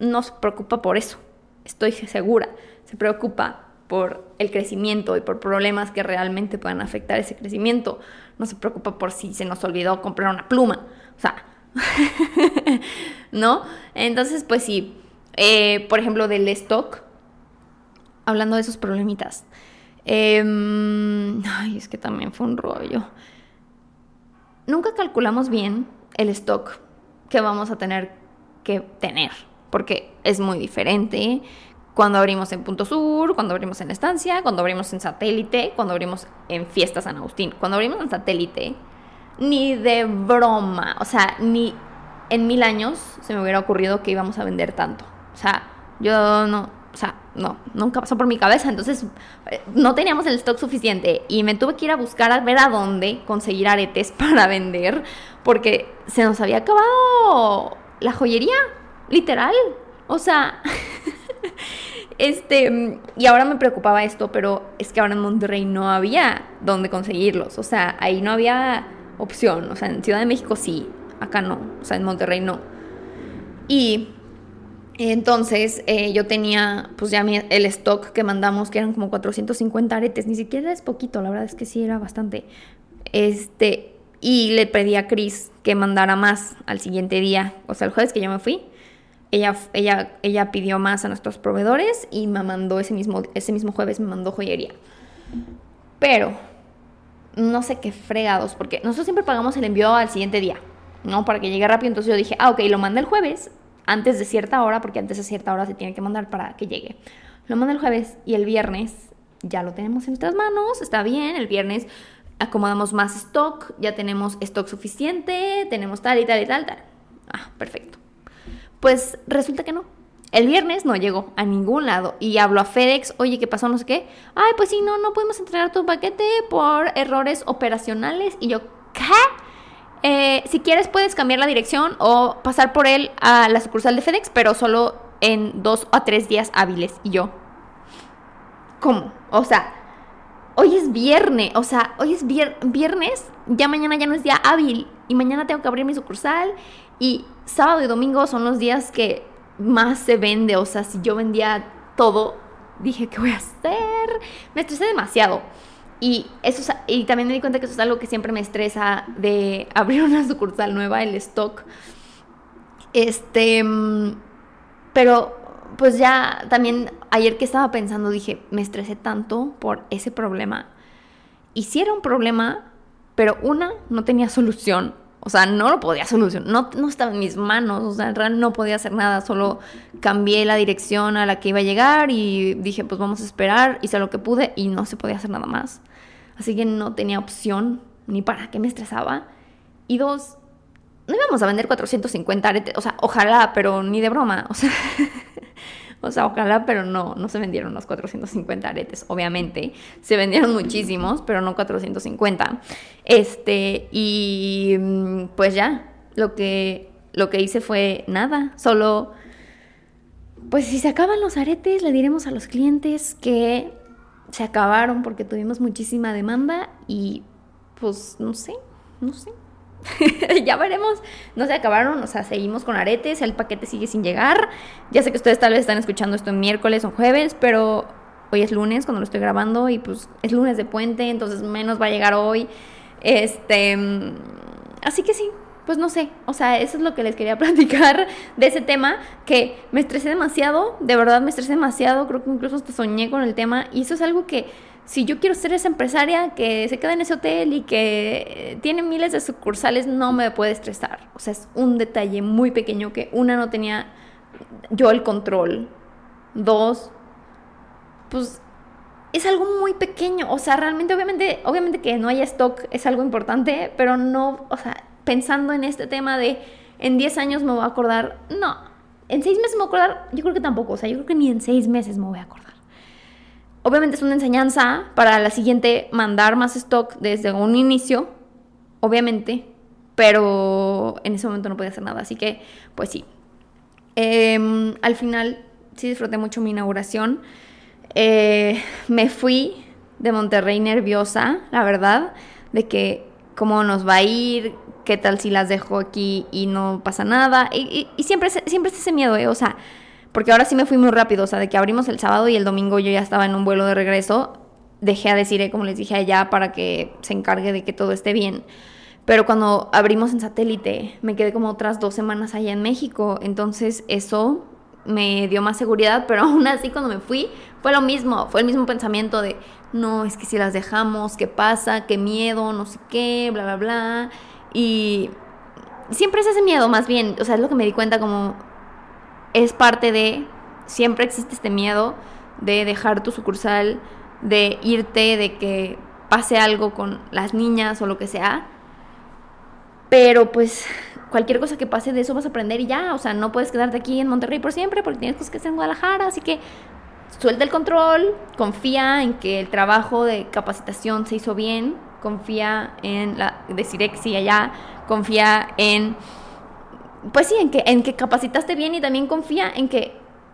no se preocupa por eso, estoy segura, se preocupa por el crecimiento y por problemas que realmente puedan afectar ese crecimiento. No se preocupa por si se nos olvidó comprar una pluma. O sea, ¿no? Entonces, pues sí, eh, por ejemplo, del stock, hablando de esos problemitas. Em, ay, es que también fue un rollo. Nunca calculamos bien el stock que vamos a tener que tener, porque es muy diferente cuando abrimos en Punto Sur, cuando abrimos en Estancia, cuando abrimos en Satélite, cuando abrimos en Fiesta San Agustín. Cuando abrimos en Satélite, ni de broma, o sea, ni en mil años se me hubiera ocurrido que íbamos a vender tanto. O sea, yo no, o sea, no, nunca pasó por mi cabeza. Entonces, eh, no teníamos el stock suficiente y me tuve que ir a buscar a ver a dónde conseguir aretes para vender porque se nos había acabado la joyería, literal. O sea, este, y ahora me preocupaba esto, pero es que ahora en Monterrey no había dónde conseguirlos. O sea, ahí no había opción. O sea, en Ciudad de México sí, acá no. O sea, en Monterrey no. Y entonces eh, yo tenía pues ya el stock que mandamos, que eran como 450 aretes, ni siquiera es poquito, la verdad es que sí era bastante. Este, y le pedí a Chris que mandara más al siguiente día, o sea, el jueves que yo me fui. Ella, ella, ella pidió más a nuestros proveedores y me mandó ese mismo, ese mismo jueves, me mandó joyería. Pero, no sé qué fregados, porque nosotros siempre pagamos el envío al siguiente día, ¿no? Para que llegue rápido. Entonces yo dije, ah, ok, lo manda el jueves antes de cierta hora, porque antes de cierta hora se tiene que mandar para que llegue. Lo manda el jueves y el viernes ya lo tenemos en nuestras manos, está bien, el viernes acomodamos más stock, ya tenemos stock suficiente, tenemos tal y tal y tal, tal. Ah, perfecto. Pues resulta que no. El viernes no llegó a ningún lado y habló a FedEx, oye, ¿qué pasó? No sé qué. Ay, pues sí, no, no podemos entregar tu paquete por errores operacionales. Y yo, ¿qué? Eh, si quieres puedes cambiar la dirección o pasar por él a la sucursal de FedEx, pero solo en dos o tres días hábiles. Y yo, ¿cómo? O sea, hoy es viernes, o sea, hoy es viernes, ya mañana ya no es día hábil y mañana tengo que abrir mi sucursal y sábado y domingo son los días que más se vende, o sea, si yo vendía todo, dije, ¿qué voy a hacer? Me estresé demasiado. Y, eso, y también me di cuenta que eso es algo que siempre me estresa de abrir una sucursal nueva, el stock. Este, pero pues ya también ayer que estaba pensando dije, me estresé tanto por ese problema. Y un problema, pero una no tenía solución. O sea, no lo podía solucionar, no, estaba en mis manos, o sea, en realidad no podía hacer nada, solo cambié la dirección a la que iba a llegar y dije, pues vamos a esperar, hice lo que pude y no se podía hacer nada más. Así que no tenía opción ni para qué me estresaba. Y dos, no íbamos a vender 450 aretes, o sea, ojalá, pero ni de broma, o sea, o sea, ojalá, pero no, no se vendieron los 450 aretes, obviamente. Se vendieron muchísimos, pero no 450. Este, y mm, pues ya, lo que, lo que hice fue nada, solo, pues si se acaban los aretes, le diremos a los clientes que se acabaron porque tuvimos muchísima demanda y pues no sé, no sé. ya veremos. No se acabaron, o sea, seguimos con aretes, el paquete sigue sin llegar. Ya sé que ustedes tal vez están escuchando esto en miércoles o jueves, pero hoy es lunes cuando lo estoy grabando y pues es lunes de puente, entonces menos va a llegar hoy. Este, así que sí, pues no sé, o sea, eso es lo que les quería platicar de ese tema, que me estresé demasiado, de verdad me estresé demasiado, creo que incluso hasta soñé con el tema y eso es algo que si yo quiero ser esa empresaria que se queda en ese hotel y que tiene miles de sucursales, no me puede estresar. O sea, es un detalle muy pequeño que una no tenía yo el control. Dos, pues es algo muy pequeño. O sea, realmente, obviamente, obviamente que no haya stock es algo importante, pero no, o sea, pensando en este tema de en 10 años me voy a acordar, no. En 6 meses me voy a acordar, yo creo que tampoco. O sea, yo creo que ni en 6 meses me voy a acordar. Obviamente es una enseñanza para la siguiente mandar más stock desde un inicio, obviamente, pero en ese momento no podía hacer nada, así que pues sí. Em, al final sí disfruté mucho mi inauguración. Eh, me fui de Monterrey nerviosa, la verdad, de que cómo nos va a ir, qué tal si las dejo aquí y no pasa nada. Y, siempre, siempre es ese miedo, ¿eh? O sea, porque ahora sí me fui muy rápido, o sea, de que abrimos el sábado y el domingo yo ya estaba en un vuelo de regreso, dejé a decir, como les dije allá, para que se encargue de que todo esté bien. Pero cuando abrimos en satélite, me quedé como otras dos semanas allá en México. Entonces eso me dio más seguridad, pero aún así cuando me fui fue lo mismo, fue el mismo pensamiento de, no, es que si las dejamos, ¿qué pasa? ¿Qué miedo? No sé qué, bla, bla, bla. Y siempre es ese miedo, más bien, o sea, es lo que me di cuenta como es parte de, siempre existe este miedo de dejar tu sucursal, de irte, de que pase algo con las niñas o lo que sea. Pero pues cualquier cosa que pase de eso vas a aprender y ya, o sea, no puedes quedarte aquí en Monterrey por siempre porque tienes cosas que hacer en Guadalajara, así que suelta el control, confía en que el trabajo de capacitación se hizo bien, confía en la decir que sí allá, confía en pues sí, en que en que capacitaste bien y también confía en que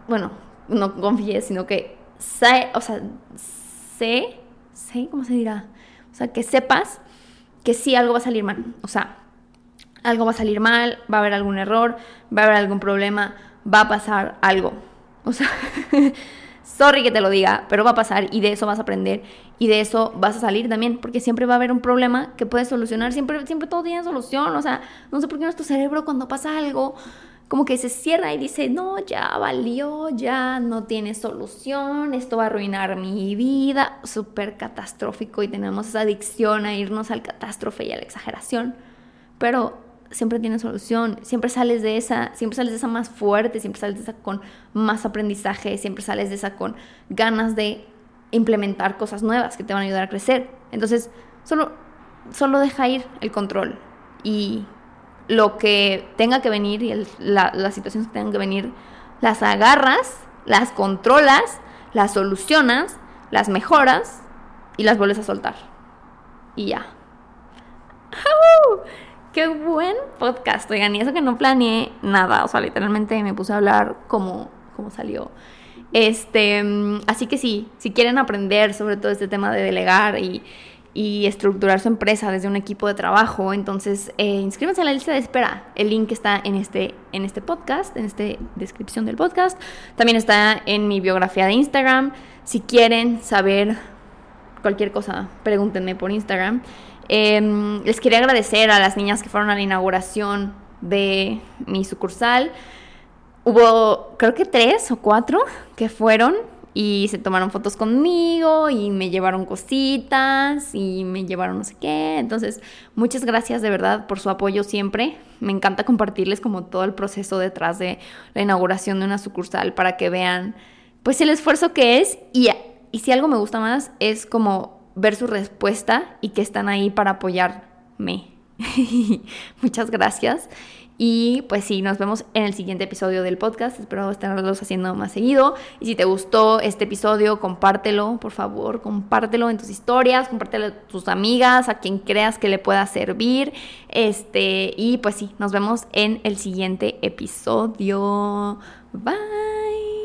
bueno, no confíes, sino que sé, o sea, sé, sé, ¿cómo se dirá? O sea, que sepas que sí algo va a salir mal, o sea, algo va a salir mal, va a haber algún error, va a haber algún problema, va a pasar algo. O sea, sorry que te lo diga, pero va a pasar y de eso vas a aprender y de eso vas a salir también, porque siempre va a haber un problema que puedes solucionar, siempre, siempre todo tiene solución, o sea, no sé por qué nuestro cerebro cuando pasa algo como que se cierra y dice, no, ya valió, ya no tiene solución, esto va a arruinar mi vida, súper catastrófico y tenemos esa adicción a irnos al catástrofe y a la exageración, pero siempre tiene solución, siempre sales de esa, siempre sales de esa más fuerte, siempre sales de esa con más aprendizaje, siempre sales de esa con ganas de implementar cosas nuevas que te van a ayudar a crecer. Entonces, solo, solo deja ir el control y lo que tenga que venir y las situaciones que tengan que venir, las agarras, las controlas, las solucionas, las mejoras y las vuelves a soltar. Y ya. Qué buen podcast, oigan, y eso que no planeé nada, o sea, literalmente me puse a hablar como, como salió. Este, mm, así que sí, si quieren aprender sobre todo este tema de delegar y, y estructurar su empresa desde un equipo de trabajo, entonces eh, inscríbanse a la lista de espera. El link está en este, en este podcast, en esta descripción del podcast. También está en mi biografía de Instagram. Si quieren saber cualquier cosa, pregúntenme por Instagram. Em, les quería agradecer a las niñas que fueron a la inauguración de mi sucursal. Hubo, creo que tres o cuatro que fueron y se tomaron fotos conmigo y me llevaron cositas y me llevaron no sé qué. Entonces, muchas gracias de verdad por su apoyo siempre. Me encanta compartirles como todo el proceso detrás de la inauguración de una sucursal para que vean pues el esfuerzo que es y, y si algo me gusta más es como ver su respuesta y que están ahí para apoyarme. Muchas gracias. Y pues sí, nos vemos en el siguiente episodio del podcast. Espero estarlos haciendo más seguido. Y si te gustó este episodio, compártelo, por favor, compártelo en tus historias, compártelo a tus amigas, a quien creas que le pueda servir. Este, y pues sí, nos vemos en el siguiente episodio. Bye.